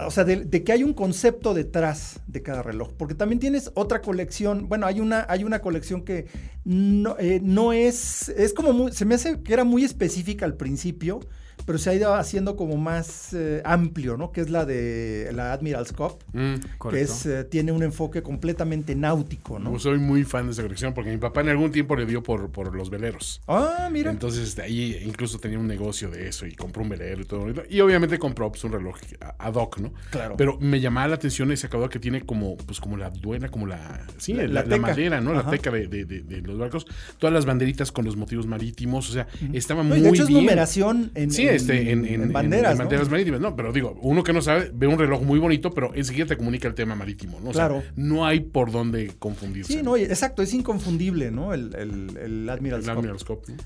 o sea, de, que hay un concepto detrás de cada reloj. Porque también tienes otra colección. Bueno, hay una, hay una colección que no, eh, no es. Es como muy. Se me hace que era muy específica al principio, pero se ha ido haciendo como más eh, amplio, ¿no? Que es la de la Admiral's Cup, mm, que es, eh, tiene un enfoque completamente náutico, ¿no? Yo soy muy fan de esa colección porque mi papá en algún tiempo le dio por, por los veleros. Ah, mira. Entonces de ahí incluso tenía un negocio de eso y compró un velero y todo. Y obviamente compró pues, un reloj ad hoc, ¿no? Claro. Pero me llamaba la atención ese acabador que tiene como, pues como la duena, como la, sí, la, la, la madera, ¿no? Ajá. La teca de, de, de, de, los barcos. Todas las banderitas con los motivos marítimos, o sea, estaba muy no, de hecho bien. es numeración en, sí, este, en, en, en banderas, en, banderas ¿no? marítimas. No, pero digo, uno que no sabe, ve un reloj muy bonito, pero enseguida te comunica el tema marítimo, ¿no? O claro. Sea, no hay por dónde confundirse. Sí, no, exacto, es inconfundible, ¿no? El, el, el Admiral's, el Admiral's Cup. ¿no?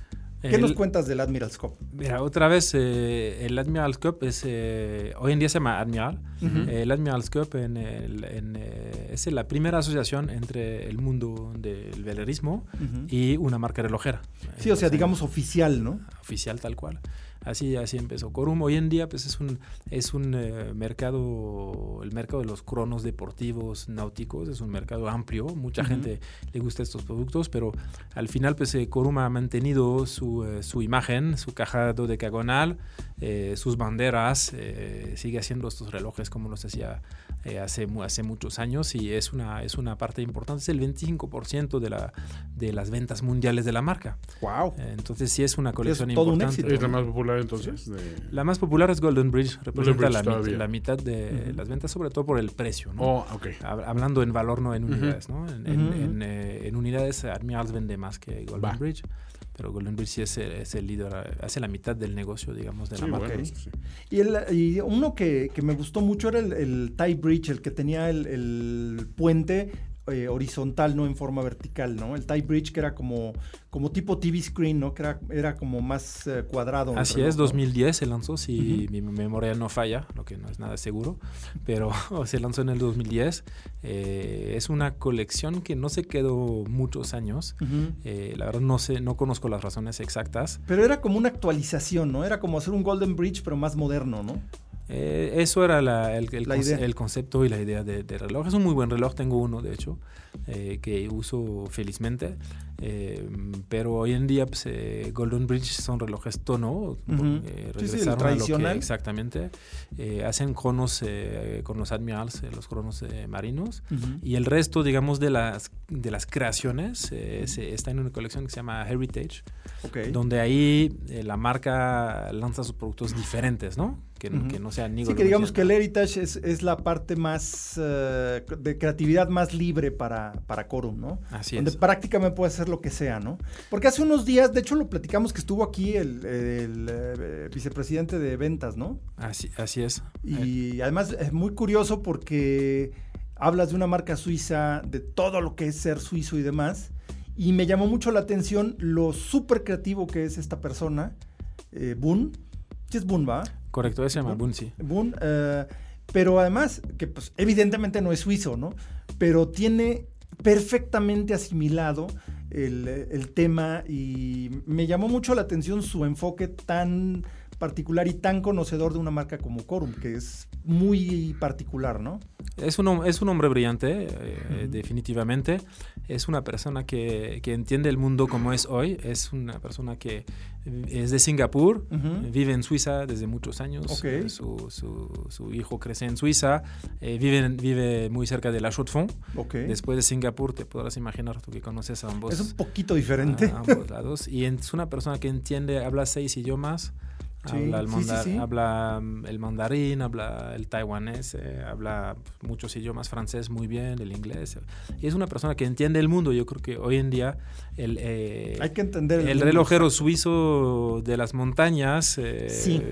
¿Qué el, nos cuentas del Admiral's Cup? Mira, otra vez, eh, el Admiral's Cup es, eh, hoy en día se llama Admiral. Uh -huh. el Admiral's Cup en el, en, eh, es la primera asociación entre el mundo del velerismo uh -huh. y una marca relojera. Sí, o sea, digamos oficial, ¿no? Oficial tal cual. Así, así empezó. Corum hoy en día pues es un, es un eh, mercado, el mercado de los cronos deportivos náuticos, es un mercado amplio, mucha uh -huh. gente le gusta estos productos, pero al final pues eh, Corum ha mantenido su, eh, su imagen, su caja dodecagonal, eh, sus banderas, sigue haciendo estos relojes como los hacía eh, hace, hace muchos años y es una, es una parte importante, es el 25% de, la, de las ventas mundiales de la marca. ¡Wow! entonces sí es una colección es todo importante. Un éxito, ¿Es la más popular entonces? De... La más popular es Golden Bridge, representa Golden Bridge la, la, mitad de uh -huh. las ventas, sobre todo por el precio. ¿no? Oh, okay. Hablando en valor, no en unidades. Uh -huh. ¿no? En, uh -huh. en, en, eh, en, unidades, Admirals vende más que Golden Va. Bridge. Pero Golden Bridge sí es, el- es el líder, hace la mitad del negocio, digamos, de la Sí, marca. bueno, sí. Y, el- y uno que, que me gustó mucho era el, el tie bridge, el que tenía el, el puente eh, horizontal, no en forma vertical, ¿no? El tie bridge que era como, como tipo TV screen, ¿no? Que era, era como más eh, cuadrado. Así es, ¿no? 2010 se lanzó, si Ujú. mi memoria no falla, lo que no es nada seguro, pero se lanzó en el 2010. Eh, es una colección que no se quedó muchos años. Ujú. Eh, la verdad no sé, no conozco las razones exactas. Pero era como una actualización, ¿no? Era como hacer un Golden Bridge, pero más moderno, ¿no? Eh, eso era la- el, el La idea. el concepto y la idea de, de reloj. Es un muy buen reloj, tengo uno de hecho, eh, que uso felizmente. Eh, pero hoy en día pues, eh, Golden Bridge son relojes tono. eh, Sí, sí, el regresaron a lo que- tradicional. exactamente. Eh, hacen cronos eh, con los Admirals, los cronos marinos. Ujú. Y el resto, digamos, de las, de las creaciones eh, se- está en una colección que se llama Heritage Ok. donde ahí la marca lanza sus productos diferentes, ¿no? Que, no- Ujú. que no sean ni Sí, que digamos que el. Heritage es, es la parte más eh, de creatividad más libre para, para Corum, ¿no? Así Donde es. prácticamente puede hacer lo que sea, ¿no? Porque hace unos días, de hecho lo platicamos que estuvo aquí el, el, eh, vicepresidente de ventas, ¿no? Así, así es. Eh, Y además es muy curioso porque hablas de una marca suiza, de todo lo que es ser suizo y demás. Y me llamó mucho la atención lo súper creativo que es esta persona, eh, Boone. Sí es Boone, ¿va? Correcto, ese se llama ¿no? Bunsi. Boone, eh, pero además, que pues evidentemente no es suizo, ¿no? Pero tiene perfectamente asimilado el, el tema y me llamó mucho la atención su enfoque tan particular y tan conocedor de una marca como Corum, que es muy particular, ¿no? Es un, es un hombre brillante, eh, Ujú. definitivamente. Es una persona que, que entiende el mundo como es hoy. Es una persona que es de Singapur, vive en Suiza desde muchos años. Ok. Eh, Su, su- su hijo crece en Suiza, eh, vive, muy cerca de La Chaux-de-Fonds. Ok. Después de Singapur, te podrás imaginar tú que conoces a ambos. es un poquito diferente. a ambos lados. Y es una persona que entiende, habla seis idiomas. Sí, habla, el sí, sí, mandar- sí. habla mm, el mandarín, habla el taiwanés, eh, habla muchos idiomas, francés muy bien, el inglés. Y es una persona que entiende el mundo. Yo creo que hoy en día el, eh, Hay que entender el relojero suizo de las montañas eh, Sí.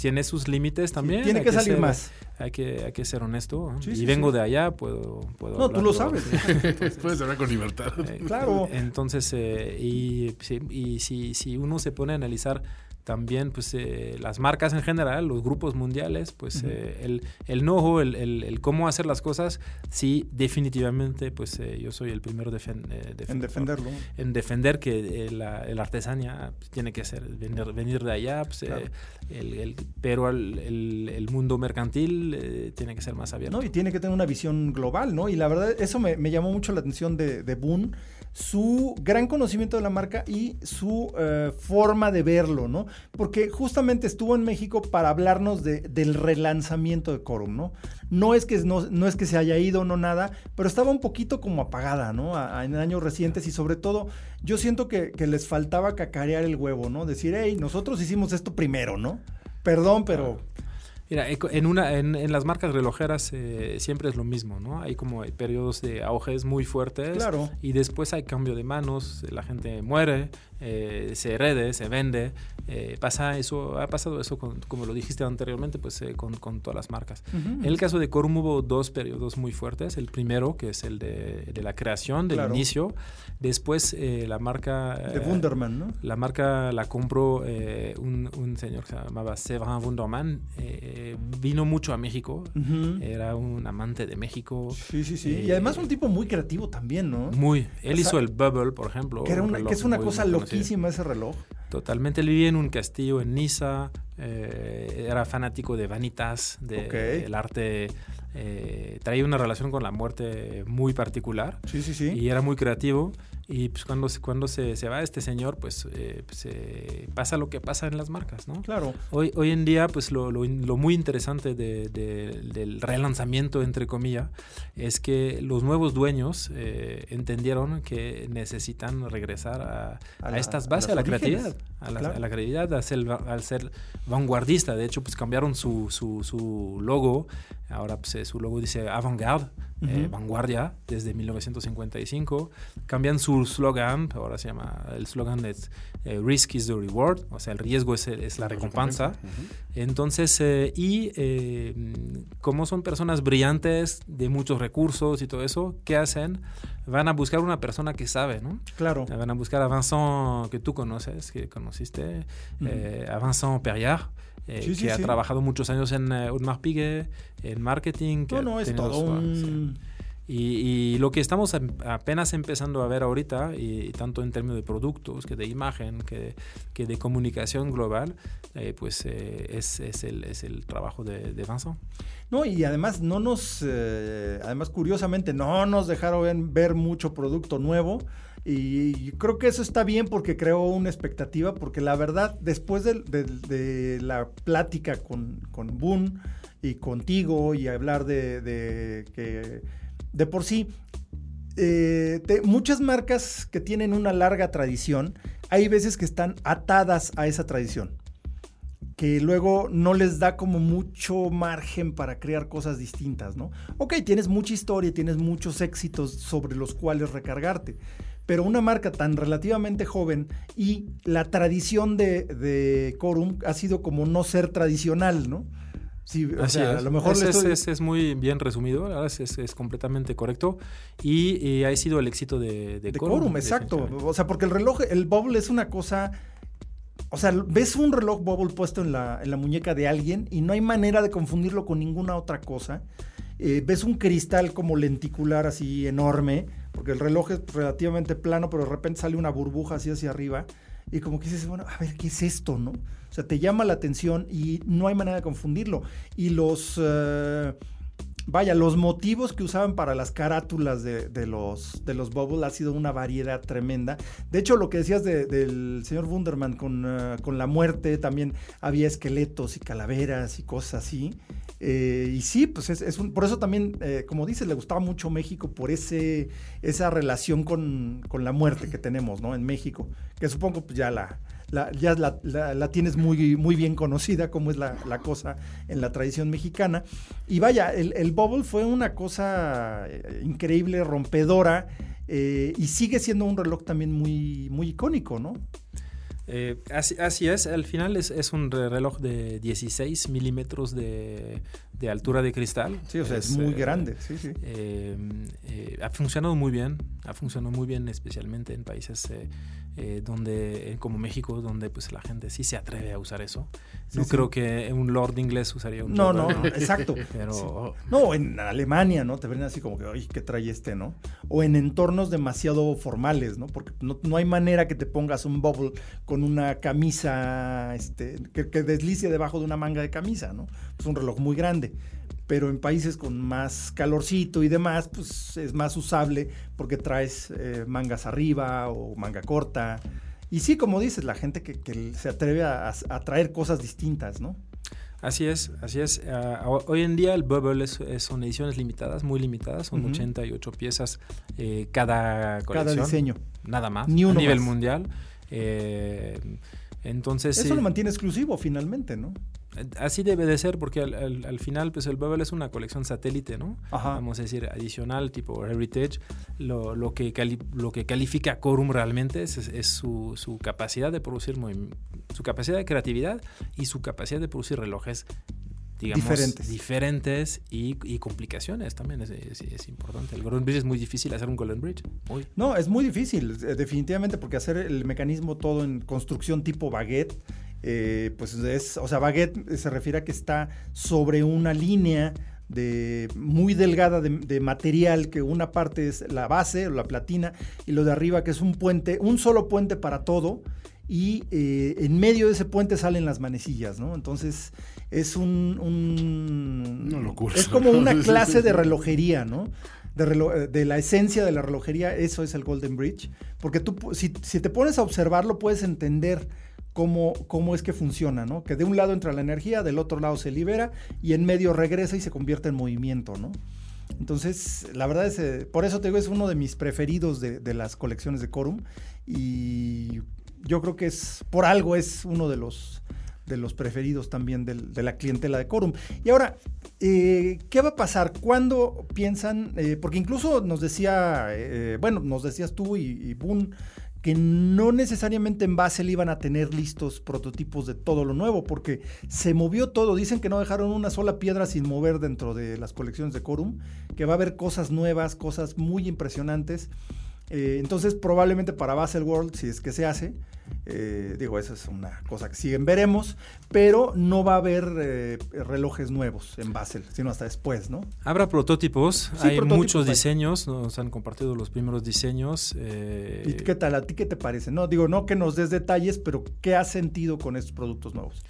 tiene sus límites Sí, también. tiene que salir ser- más. Hay que, hay que ser honesto. y sí, vengo sí. de allá, puedo... puedo No, tú lo sabes. Puedes hablar con libertad. Eh, Claro. Entonces, eh, y, y si, si uno se pone a analizar también pues eh, las marcas en general, los grupos mundiales, pues Ujú. eh, el, el know el, el- el cómo hacer las cosas, sí, definitivamente, pues eh, yo soy el primero defen- eh, en defenderlo. en defender que eh, la, artesanía pues, tiene que ser venir, venir de allá, pues, eh, Claro. el- el- pero el, mundo mercantil eh, tiene que ser más abierto. ¿no? Y tiene que tener una visión global, ¿no? Y la verdad, eso me, me llamó mucho la atención de, de Boone, su gran conocimiento de la marca y su eh, forma de verlo, ¿no? Porque justamente estuvo en México para hablarnos de- del relanzamiento de Corum, ¿no? No es, que, no, es que se haya ido, no nada, pero estaba un poquito como apagada, ¿no? En años recientes y sobre todo yo siento que, que les faltaba cacarear el huevo, ¿no? Decir, hey, nosotros hicimos esto primero, ¿no? Perdón, pero... Mira, en, una, en, en las marcas relojeras eh, siempre es lo mismo, ¿no? Hay como periodos de auges muy fuertes Claro. y después hay cambio de manos, la gente muere, eh, se herede, se vende, eh, pasa eso, ha pasado eso, con- como lo dijiste anteriormente, pues eh, con, con todas las marcas. En el caso de Corum hubo dos periodos muy fuertes. El primero, que es el de, de la creación, del Claro. inicio. Después eh, la marca... De eh, Wunderman, ¿no? la marca la compró eh, un, un señor que se llamaba Severin Wunderman. Eh, vino mucho a México. Era un amante de México. Sí, sí, sí. Eh, y además un tipo muy creativo también, ¿no? Muy. Él O sea, hizo el Bubble, por ejemplo. Que, era un una- reloj que es una muy, cosa muy loquísima ese reloj. Totalmente. Él vivía en un castillo en Niza. eh, era fanático de vanitas, del Ok. arte. eh, traía una relación con la muerte muy particular. Sí, sí, sí. Y era muy creativo. Y pues cuando, se- cuando se, se va este señor, pues, eh, pues, eh, pasa lo que pasa en las marcas, ¿no? Claro. Hoy, hoy en día, pues lo, lo lo muy interesante de- de- del relanzamiento, entre comillas, es que los nuevos dueños eh, entendieron que necesitan regresar a, A a la- estas a bases, a, los la creatividad, a la, Claro. a la creatividad, a ser, al ser vanguardista. De hecho, pues cambiaron su, su, su logo. Ahora pues, eh, su logo dice avant-garde, eh, vanguardia desde 1955. Cambian su slogan, ahora se llama, el slogan es eh, Risk is the reward, o sea, el riesgo es, es la recompensa. Entonces, eh, y como son personas brillantes, de muchos recursos y todo eso, ¿qué hacen? Van a buscar una persona que sabe, ¿no? Claro. Van a buscar a Vincent, que tú conoces, que conociste, a Vincent Perriard. Eh, que ha trabajado muchos años en Unmar Piguet, en marketing. No, no, es todo un... Y, lo que estamos apenas empezando a ver ahorita, y, tanto en términos de productos, que de imagen, que, que de comunicación global, eh, pues eh, es, es, el, es, el, trabajo de, de, Vincent. No, y además no nos, además curiosamente, no nos dejaron ver mucho producto nuevo. Y creo que eso está bien porque creó una expectativa, porque la verdad, después de, la plática con, con Boone y contigo y hablar de, que de por sí, eh, muchas marcas que tienen una larga tradición, hay veces que están atadas a esa tradición que luego no les da como mucho margen para crear cosas distintas, ¿no? Ok, tienes mucha historia, tienes muchos éxitos sobre los cuales recargarte, pero una marca tan relativamente joven y la tradición de, de Corum ha sido como no ser tradicional, ¿no? Sí, o sea, a lo mejor es, es, muy bien resumido, es, es completamente correcto y, ha sido el éxito de, de, de Corum. exacto. O sea, porque el reloj, el bubble es una cosa o sea, ves un reloj bubble puesto en la, en la, muñeca de alguien y no hay manera de confundirlo con ninguna otra cosa. Eh, ves un cristal como lenticular así enorme, porque el reloj es relativamente plano, pero de repente sale una burbuja así hacia arriba. Y como que dices, bueno, a ver, ¿qué es esto, no? O sea, te llama la atención y no hay manera de confundirlo. Y los... Eh, vaya, los motivos que usaban para las carátulas de, los, de los Bubble ha sido una variedad tremenda. De hecho, lo que decías del señor Wunderman con, eh, con, la muerte, también había esqueletos y calaveras y cosas así. Eh, y sí, pues es, un, por eso también, eh, como dices, le gustaba mucho México por ese, esa relación con, con la muerte que tenemos, ¿no? En México, que supongo pues ya la ya la, tienes muy, muy bien conocida, como es la, cosa en la tradición mexicana. Y vaya, el, el Bubble fue una cosa eh, increíble, rompedora, eh, y sigue siendo un reloj también muy, muy icónico, ¿no? Eh, así, es, al final es, un reloj de 16 milímetros de, altura de cristal. Sí, o sea, es, muy grande. Sí, sí. ha funcionado muy bien, ha funcionado muy bien especialmente en países eh, donde, como México, donde pues la gente sí se atreve a usar eso. no creo que un lord inglés usaría un No, no, exacto. Pero... No, en Alemania, ¿no? Te ven así como que, ay, ¿qué trae este, no? O en entornos demasiado formales, ¿no? Porque no, hay manera que te pongas un bubble con una camisa, este, que, que deslice debajo de una manga de camisa, ¿no? Es un reloj muy grande pero en países con más calorcito y demás, pues es más usable porque traes eh, mangas arriba o manga corta. Y sí, como dices, la gente que, se atreve a, traer cosas distintas, ¿no? Así es, así es. Ah, hoy en día el Bubble es, son ediciones limitadas, muy limitadas, son 88 piezas eh, cada colección. Cada diseño. Nada más, a nivel mundial. Eh, entonces... Eso lo mantiene exclusivo finalmente, ¿no? Así debe de ser, porque al, final, pues el Bubble es una colección satélite, ¿no? Vamos a decir, adicional, tipo Heritage. Lo, lo, que, lo que califica a Corum realmente es, su, su, capacidad de producir, su capacidad de creatividad y su capacidad de producir relojes digamos, diferentes, diferentes y, y complicaciones también es, es, importante. El Golden Bridge es muy difícil hacer un Golden Bridge. No, es muy difícil, eh, definitivamente, porque hacer el mecanismo todo en construcción tipo baguette eh, pues es, o sea, baguette se refiere a que está sobre una línea de muy delgada de, material, que una parte es la base o la platina, y lo de arriba que es un puente, un solo puente para todo, y eh, en medio de ese puente salen las manecillas, ¿no? Entonces es un... Es como una clase de relojería, ¿no? De, de, la esencia de la relojería, eso es el Golden Bridge, porque tú, si, si te pones a observarlo, puedes entender cómo, cómo es que funciona, ¿no? Que de un lado entra la energía, del otro lado se libera y en medio regresa y se convierte en movimiento, ¿no? Entonces, la verdad es, eh, por eso te digo, es uno de mis preferidos de, de, las colecciones de Corum y yo creo que es, por algo es uno de los, de los preferidos también de la clientela de Corum. Y ahora, eh, ¿qué va a pasar? ¿Cuándo piensan? eh, porque incluso nos decía, bueno, nos decías tú y, y que no necesariamente en Basel iban a tener listos prototipos de todo lo nuevo, porque se movió todo. Dicen que no dejaron una sola piedra sin mover dentro de las colecciones de Corum, que va a haber cosas nuevas, cosas muy impresionantes. Eh, entonces, probablemente para Basel World, si es que se hace, eh, digo, esa es una cosa que siguen veremos, pero no va a haber eh, relojes nuevos en Basel, sino hasta después, ¿no? Habrá prototipos, Sí, hay prototipos muchos hay. diseños, nos han compartido los primeros diseños. eh, ¿Y qué tal? ¿A ti qué te parece? No, digo, no que nos des detalles, pero ¿qué has sentido con estos productos nuevos?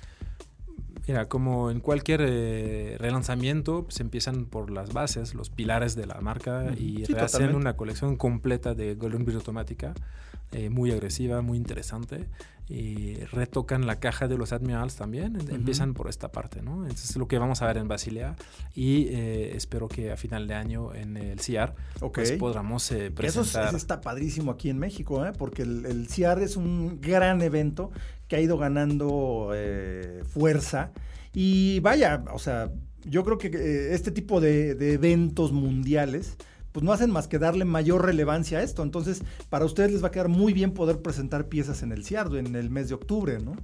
Mira, como en cualquier eh, relanzamiento, se empiezan por las bases, los pilares de la marca y Sí, rehacen totalmente. una colección completa de Golden Bridge automática, eh, muy agresiva, muy interesante. Y retocan la caja de los Admirals también, en- Ujú. empiezan por esta parte, ¿no? Entonces es lo que vamos a ver en Basilea y eh, espero que a final de año en el CIAR Ok. pues podamos eh, Eso, es- presentar. eso está padrísimo aquí en México, ¿eh? porque el, el CIAR es un gran evento que ha ido ganando eh, fuerza. Y vaya, o sea, yo creo que eh, este tipo de, de eventos mundiales pues no hacen más que darle mayor relevancia a esto. Entonces, para ustedes les va a quedar muy bien poder presentar piezas en el CIAR en el mes de octubre, ¿no?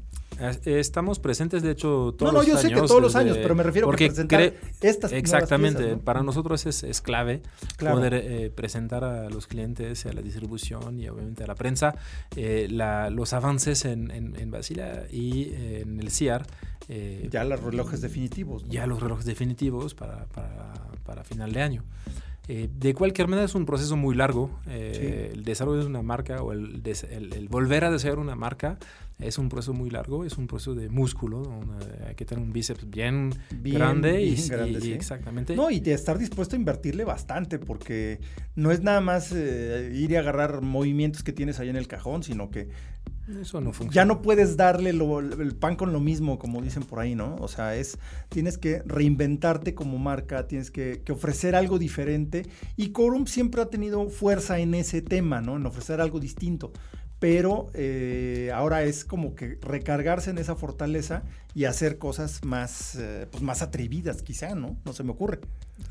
Estamos presentes, de hecho, todos no, los yo años. sé que todos los desde- años, pero me refiero a presentar estas Exactamente, piezas, ¿no? para nosotros es, es clave Claro. poder eh, presentar a los clientes, a la distribución y obviamente a la prensa eh, la- los avances en, en, en Basilea y eh, en el CIAR. eh, Ya los relojes definitivos. ¿no? ya los relojes definitivos para, para, para final de año. Eh, de cualquier manera es un proceso muy largo. Eh, El desarrollo de una marca o el, des- el- el volver a desarrollar una marca es un proceso muy largo, es un proceso de músculo. hay que tener un bíceps bien, Bien, grande y, bien grande, y- y sí. exactamente. No, y de estar dispuesto a invertirle bastante, porque no es nada más eh, ir y agarrar movimientos que tienes ahí en el cajón, sino que Eso no funciona. ya no puedes darle lo- el pan con lo mismo, como dicen por ahí, ¿no? O sea, es tienes que reinventarte como marca, tienes que, que ofrecer algo diferente. Y Corum siempre ha tenido fuerza en ese tema, ¿no? En ofrecer algo distinto. Pero eh, ahora es como que recargarse en esa fortaleza y hacer cosas más, eh, pues más atrevidas, quizá, ¿no? No se me ocurre.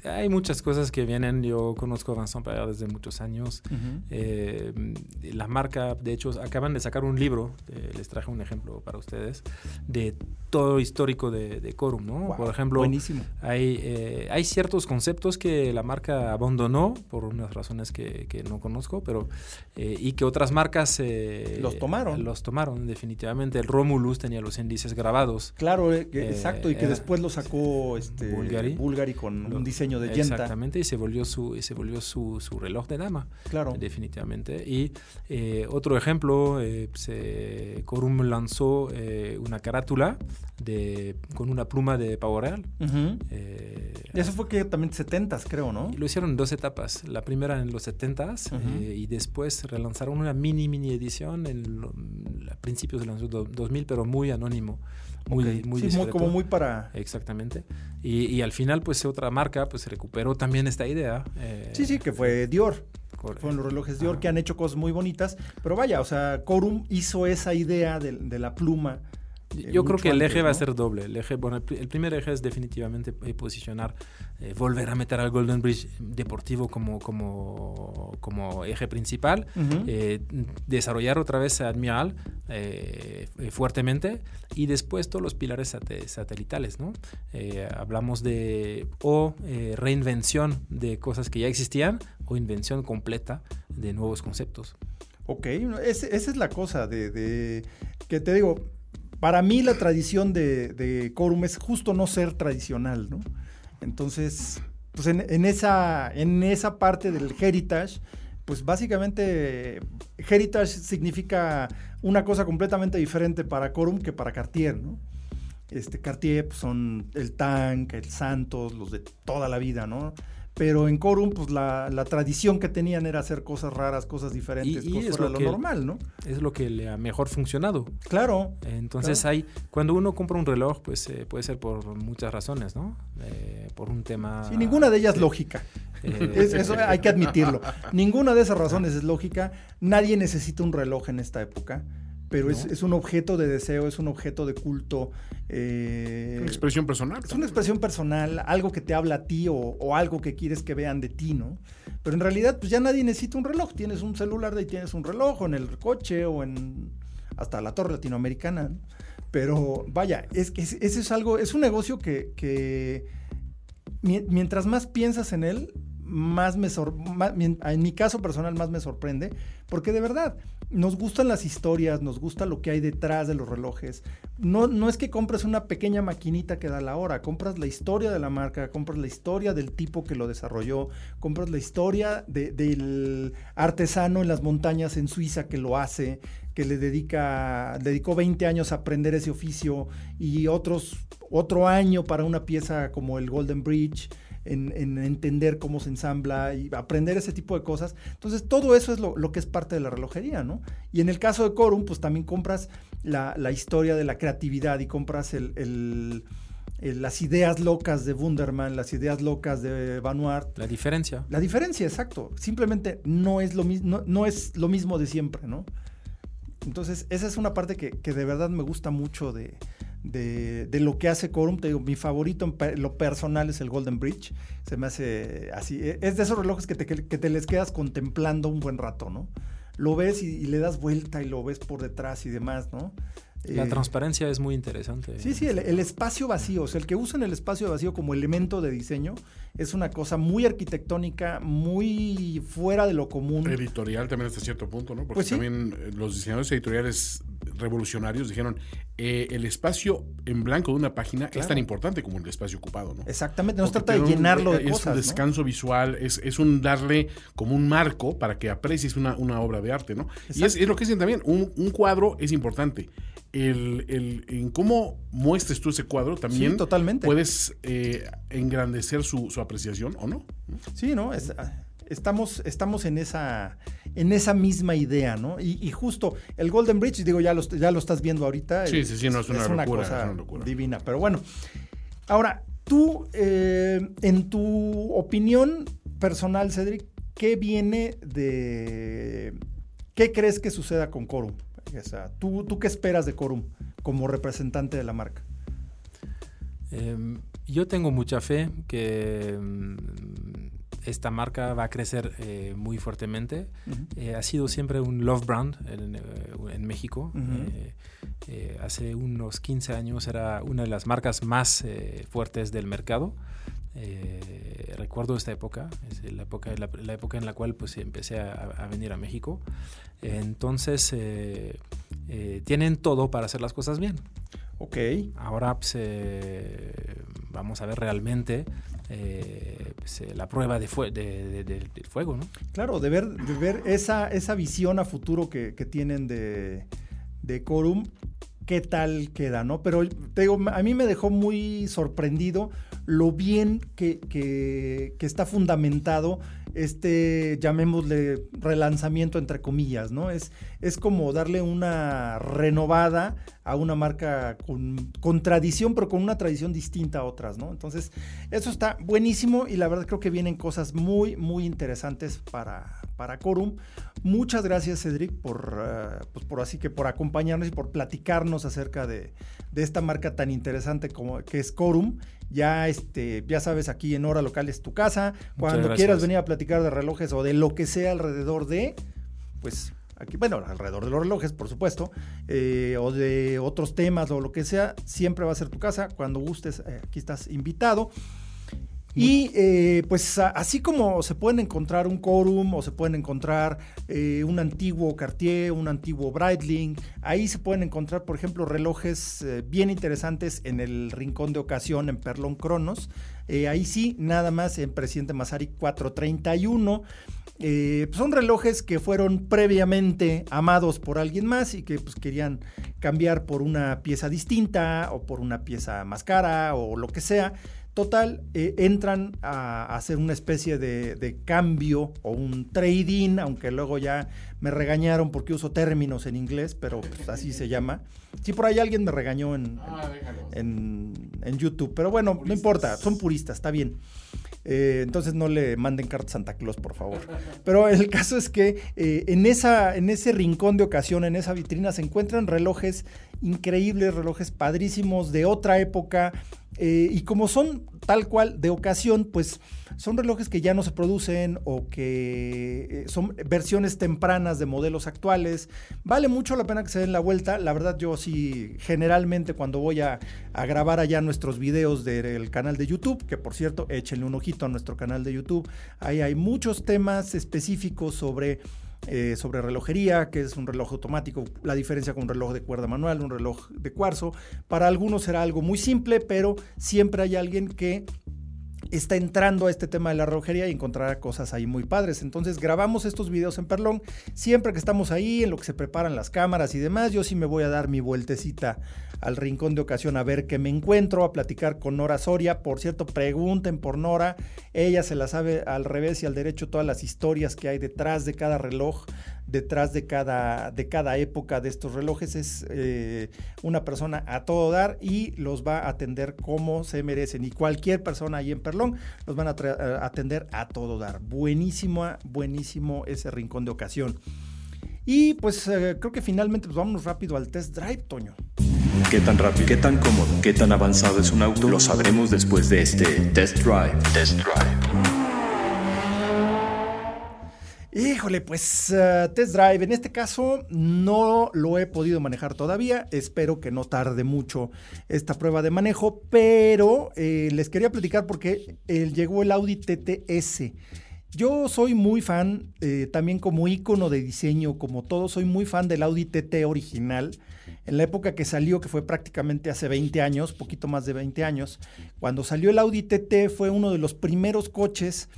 Hay muchas cosas que vienen. Yo conozco a Vincent Payard desde muchos años. Eh, la marca, de hecho, acaban de sacar un libro, eh, les traje un ejemplo para ustedes, de todo histórico de, de Corum, ¿no? Wow, Por ejemplo, buenísimo. hay, eh, hay ciertos conceptos que la marca abandonó por unas razones que, que no conozco, pero eh, y que otras marcas Los tomaron. Los tomaron, definitivamente. El Romulus tenía los índices grabados. Claro, eh, que- Eh, exacto, y que después lo sacó este Bulgari. Bulgari con Lo- un diseño de Yenta. Exactamente, y se volvió su, y se volvió su, su reloj de dama. Claro. Definitivamente. Y eh, otro ejemplo, eh, se, Corum lanzó eh, una carátula de, con una pluma de pavo real. Eh, eso fue que también 70s, creo, ¿no? lo hicieron en dos etapas. La primera en los 70s Ujú. eh, y después relanzaron una mini, mini edición en lo- a principios del año do- 2000, pero muy anónimo. Muy, Ok. muy Sí, muy- como muy para... Exactamente. Y, y al final, pues otra marca pues recuperó también esta idea. eh, Sí, sí, que fue Dior. correcto. Fueron los relojes Dior que han hecho cosas muy bonitas. Pero vaya, o sea, Corum hizo esa idea de, de la pluma. Yo creo que el antes, eje va a ser doble. El, eje, bueno, el, pri- el primer eje es definitivamente eh, posicionar, eh, volver a meter al Golden Bridge deportivo como, como, como eje principal, eh, desarrollar otra vez Admiral eh, eh, fuertemente y después todos los pilares sate- satelitales. ¿no? Hablamos de o reinvención de cosas que ya existían o invención completa de nuevos conceptos. Ok, esa es la cosa de, de- que te digo, para mí la tradición de, Corum es justo no ser tradicional, ¿no? Entonces, pues en, en esa, en esa parte del heritage, pues básicamente heritage significa una cosa completamente diferente para Corum que para Cartier, ¿no? Este, Cartier pues, son el Tank, el Santos, los de toda la vida, ¿no? Pero en Corum, pues la, la tradición que tenían era hacer cosas raras, cosas diferentes, Y- y cosas es fuera de lo lo que- normal, ¿no? Es lo que le ha mejor funcionado. Claro. Entonces Claro. hay, cuando uno compra un reloj, pues eh, puede ser por muchas razones, ¿no? Eh, por un tema... Y ninguna de ellas eh, lógica. eh, Es- eso hay que admitirlo. Ninguna de esas razones es lógica. Nadie necesita un reloj en esta época. Pero es, ¿No? es un objeto de deseo, es un objeto de culto. eh, Una expresión personal. es una expresión personal, algo que te habla a ti o, o algo que quieres que vean de ti, ¿no? Pero en realidad, pues ya nadie necesita un reloj. Tienes un celular y tienes un reloj, o en el coche, o en hasta la torre latinoamericana. ¿no? Pero vaya, es que es- ese es algo, es un negocio que, que mi- mientras más piensas en él, más me sor- en mi caso personal más me sorprende, porque de verdad nos gustan las historias, nos gusta lo que hay detrás de los relojes. No, no es que compres una pequeña maquinita que da la hora, compras la historia de la marca, compras la historia del tipo que lo desarrolló, compras la historia de- del artesano en las montañas en Suiza que lo hace, que le dedica, dedicó 20 años a aprender ese oficio y otros, otro año para una pieza como el Golden Bridge en, en entender cómo se ensambla y aprender ese tipo de cosas. Entonces, todo eso es lo, lo que es parte de la relojería, ¿no? Y en el caso de Corum, pues también compras la, la historia de la creatividad y compras el, las ideas locas de Wunderman, las ideas locas de Van Wart. La diferencia. La diferencia, exacto. Simplemente no es lo, no es lo mismo de siempre, ¿no? Entonces, esa es una parte que, que de verdad me gusta mucho de, de- de lo que hace Corum. Te digo, mi favorito en lo personal es el Golden Bridge. Se me hace así. e- Es de esos relojes que te, que te les quedas contemplando un buen rato, ¿no? Lo ves y, y le das vuelta y lo ves por detrás y demás, ¿no? La Eh, transparencia es muy interesante. Sí, sí, el, el espacio vacío, o sea, el que usan el espacio vacío como elemento de diseño es una cosa muy arquitectónica, muy fuera de lo común. Editorial también hasta cierto punto, ¿no? Porque Pues sí. también eh, los diseñadores editoriales revolucionarios dijeron, eh, el espacio en blanco de una página es tan importante como el espacio ocupado, ¿no? Exactamente, no se trata de un- llenarlo de es cosas. un ¿no? descanso visual, es, es un darle como un marco para que aprecies una, una obra de arte, ¿no? Y es, es lo que dicen también, un, un cuadro es importante. El, el- en cómo muestres tú ese cuadro también Sí, totalmente. puedes eh, engrandecer su, su apreciación o no. Sí, ¿no? Es- estamos, estamos en esa, en esa misma idea, ¿no? Y, y justo el Golden Bridge, digo, ya lo, ya lo estás viendo ahorita. Sí, sí, sí, no, es una locura, cosa es una locura. divina. Pero bueno, ahora, tú, eh, en tu opinión personal, Cedric, ¿qué viene de... ¿Qué crees que suceda con Corum? O sea, ¿tú, ¿tú qué esperas de Corum como representante de la marca? Em, yo tengo mucha fe que mm, esta marca va a crecer eh, muy fuertemente. Eh, ha sido siempre un love brand en, eh, en México. Ujú. Eh, eh, hace unos 15 años era una de las marcas más eh, fuertes del mercado. Recuerdo esta época, es la época, la, la época en la cual pues empecé a, a venir a México. Entonces tienen todo para hacer las cosas bien. Ok. Ahora pues, vamos a ver realmente eh, pues, eh, la prueba de fue- de- de- de- del fuego, ¿no? Claro, de ver, de ver esa, esa visión a futuro que, que tienen de, de Corum, qué tal queda, ¿no? Pero te digo, a mí me dejó muy sorprendido lo bien que, que- está fundamentado este, llamémosle, relanzamiento entre comillas, ¿no? Es, es como darle una renovada a una marca con, con tradición, pero con una tradición distinta a otras, ¿no? Entonces, eso está buenísimo y la verdad creo que vienen cosas muy, muy interesantes para, para Corum. Muchas gracias, Cedric, por, eh, pues por así que por acompañarnos y por platicarnos acerca de, de esta marca tan interesante como que es Corum. Ya, este, ya sabes, aquí en Hora Local es tu casa. Cuando quieras venir a platicar de relojes o de lo que sea alrededor de, pues aquí, bueno, alrededor de los relojes, por supuesto, eh, o de otros temas o lo que sea, siempre va a ser tu casa. Cuando gustes, eh, aquí estás invitado. Y eh, pues así como se pueden encontrar un Corum o se pueden encontrar eh, un antiguo Cartier, un antiguo Breitling, ahí se pueden encontrar, por ejemplo, relojes eh, bien interesantes en el rincón de ocasión en Perlon Cronos. Ahí sí, nada más en Presidente Masari 431. Eh, pues son relojes que fueron previamente amados por alguien más y que pues, querían cambiar por una pieza distinta o por una pieza más cara o lo que sea. Total, eh, entran a, hacer una especie de, de cambio o un trading, aunque luego ya me regañaron porque uso términos en inglés, pero pues, así se llama. Sí, por ahí alguien me regañó en, en, en- en YouTube, pero bueno, no importa, son puristas, está bien. Eh, entonces no le manden cartas Santa Claus, por favor. Pero el caso es que eh, en, esa, en ese rincón de ocasión, en esa vitrina, se encuentran relojes increíbles, relojes padrísimos de otra época. Eh, y como son tal cual de ocasión, pues son relojes que ya no se producen o que eh, son versiones tempranas de modelos actuales. Vale mucho la pena que se den la vuelta. La verdad yo sí, generalmente cuando voy a, a grabar allá nuestros videos del canal de YouTube, que por cierto, échenle un ojito a nuestro canal de YouTube. Ahí hay muchos temas específicos sobre eh, sobre relojería, que es un reloj automático, la diferencia con un reloj de cuerda manual, un reloj de cuarzo. Para algunos será algo muy simple, pero siempre hay alguien que está entrando a este tema de la relojería y encontrará cosas ahí muy padres. Entonces grabamos estos videos en Perlón. Siempre que estamos ahí, en lo que se preparan las cámaras y demás, yo sí me voy a dar mi vueltecita al rincón de ocasión a ver qué me encuentro, a platicar con Nora Soria. Por cierto, pregunten por Nora. Ella se la sabe al revés y al derecho todas las historias que hay detrás de cada reloj detrás de cada, de cada época de estos relojes. Es eh, una persona a todo dar y los va a atender como se merecen. Y cualquier persona ahí en Perlón los van a, atender a todo dar. Buenísimo, buenísimo ese rincón de ocasión. Y pues eh, creo que finalmente pues vamos rápido al test drive, Toño. ¿Qué tan rápido, qué tan cómodo, qué tan avanzado es un auto? Lo sabremos después de este test drive. Test drive. Híjole, pues uh, test drive. En este caso no lo he podido manejar todavía. Espero que no tarde mucho esta prueba de manejo, pero eh, les quería platicar porque eh, llegó el Audi TTS. Yo soy muy fan, eh, también como icono de diseño, como todo, soy muy fan del Audi TT original. En la época que salió, que fue prácticamente hace 20 años, poquito más de 20 años, cuando salió el Audi TT fue uno de los primeros coches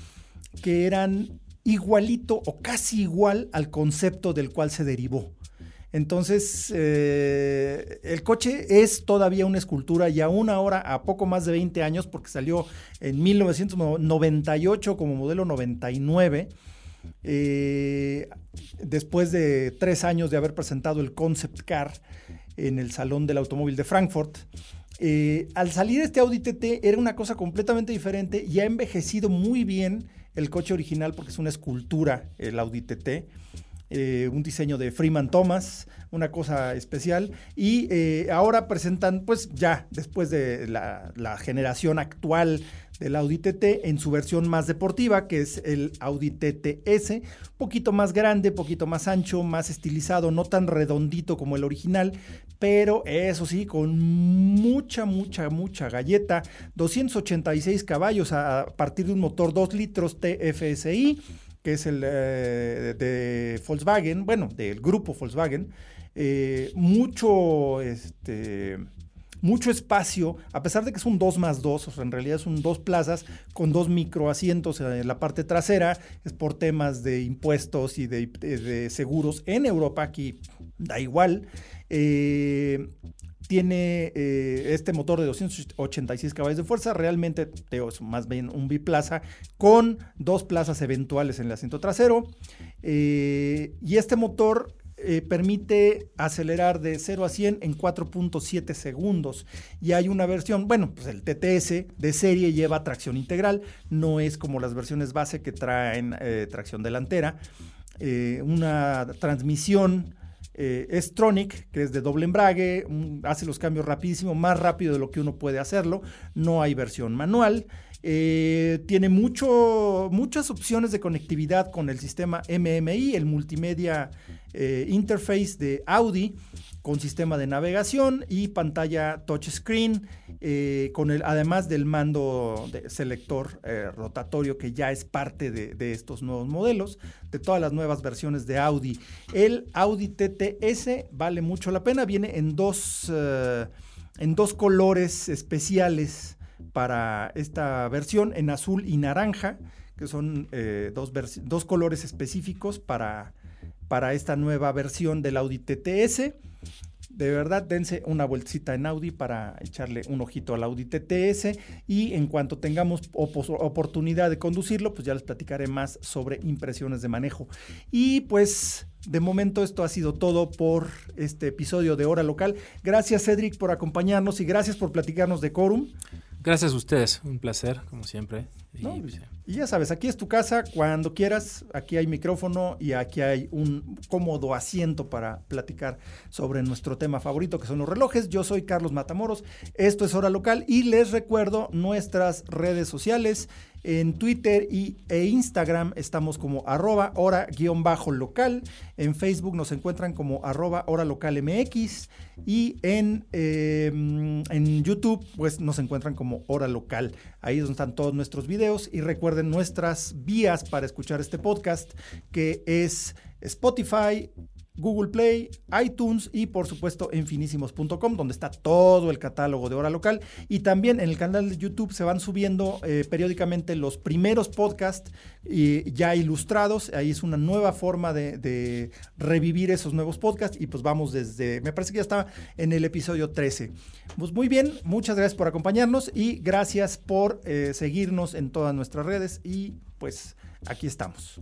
que eran igualito o casi igual al concepto del cual se derivó. Entonces, eh, el coche es todavía una escultura y aún ahora, a poco más de 20 años, porque salió en 1998 como modelo 99, eh, después de tres años de haber presentado el concept car en el Salón del Automóvil de Frankfurt, eh, al salir este Audi TT era una cosa completamente diferente y ha envejecido muy bien el coche original porque es una escultura, el Audi TT. Eh, un diseño de Freeman Thomas, una cosa especial. Y eh, ahora presentan, pues ya, después de la, la, generación actual del Audi TT, en su versión más deportiva, que es el Audi TTS, poquito más grande, poquito más ancho, más estilizado, no tan redondito como el original, pero eso sí, con mucha, mucha, mucha galleta, 286 caballos a partir de un motor 2 litros TFSI que es el eh, de Volkswagen, bueno, del grupo Volkswagen, eh, mucho, este, mucho espacio, a pesar de que es un 2 más 2, o sea, en realidad es un dos plazas con dos microasientos en la parte trasera, es por temas de impuestos y de, seguros en Europa, aquí da igual. Eh, tiene eh, este motor de 286 caballos de fuerza, realmente es más bien un biplaza con dos plazas eventuales en el asiento trasero. Eh, y este motor eh, permite acelerar de 0 a 100 en 4.7 segundos. Y hay una versión, bueno, pues el TTS de serie lleva tracción integral, no es como las versiones base que traen tracción delantera. una transmisión eh, es Tronic, que es de doble embrague, hace los cambios rapidísimo, más rápido de lo que uno puede hacerlo. No hay versión manual. Eh, tiene mucho, muchas opciones de conectividad con el sistema MMI, el multimedia eh, interface de Audi con sistema de navegación y pantalla touchscreen, eh, con el, además del mando de selector eh, rotatorio que ya es parte de, estos nuevos modelos, de todas las nuevas versiones de Audi. El Audi TTS vale mucho la pena, viene en dos, en dos colores especiales para esta versión, en azul y naranja, que son dos, dos colores específicos para para esta nueva versión del Audi TTS. De verdad, dense una vueltita en Audi para echarle un ojito al Audi TTS y en cuanto tengamos oportunidad de conducirlo, pues ya les platicaré más sobre impresiones de manejo. Y pues de momento esto ha sido todo por este episodio de Hora Local. Gracias Cedric por acompañarnos y gracias por platicarnos de Corum. Gracias a ustedes, un placer, como siempre. Y, No, Y ya sabes, aquí es tu casa cuando quieras, aquí hay micrófono y aquí hay un cómodo asiento para platicar sobre nuestro tema favorito que son los relojes. Yo soy Carlos Matamoros, esto es Hora Local y les recuerdo nuestras redes sociales. En Twitter y, e Instagram estamos como arroba hora-local. En Facebook nos encuentran como arroba hora local MX. Y en, eh, en YouTube pues nos encuentran como hora local. Ahí es donde están todos nuestros videos. Y recuerden nuestras vías para escuchar este podcast que es Spotify, Google Play, iTunes y por supuesto en finísimos.com donde está todo el catálogo de hora local y también en el canal de YouTube se van subiendo eh, periódicamente los primeros podcasts y ya ilustrados, ahí es una nueva forma de, de, revivir esos nuevos podcasts y pues vamos desde, me parece que ya está en el episodio 13. Pues muy bien, muchas gracias por acompañarnos y gracias por eh, seguirnos en todas nuestras redes y pues aquí estamos.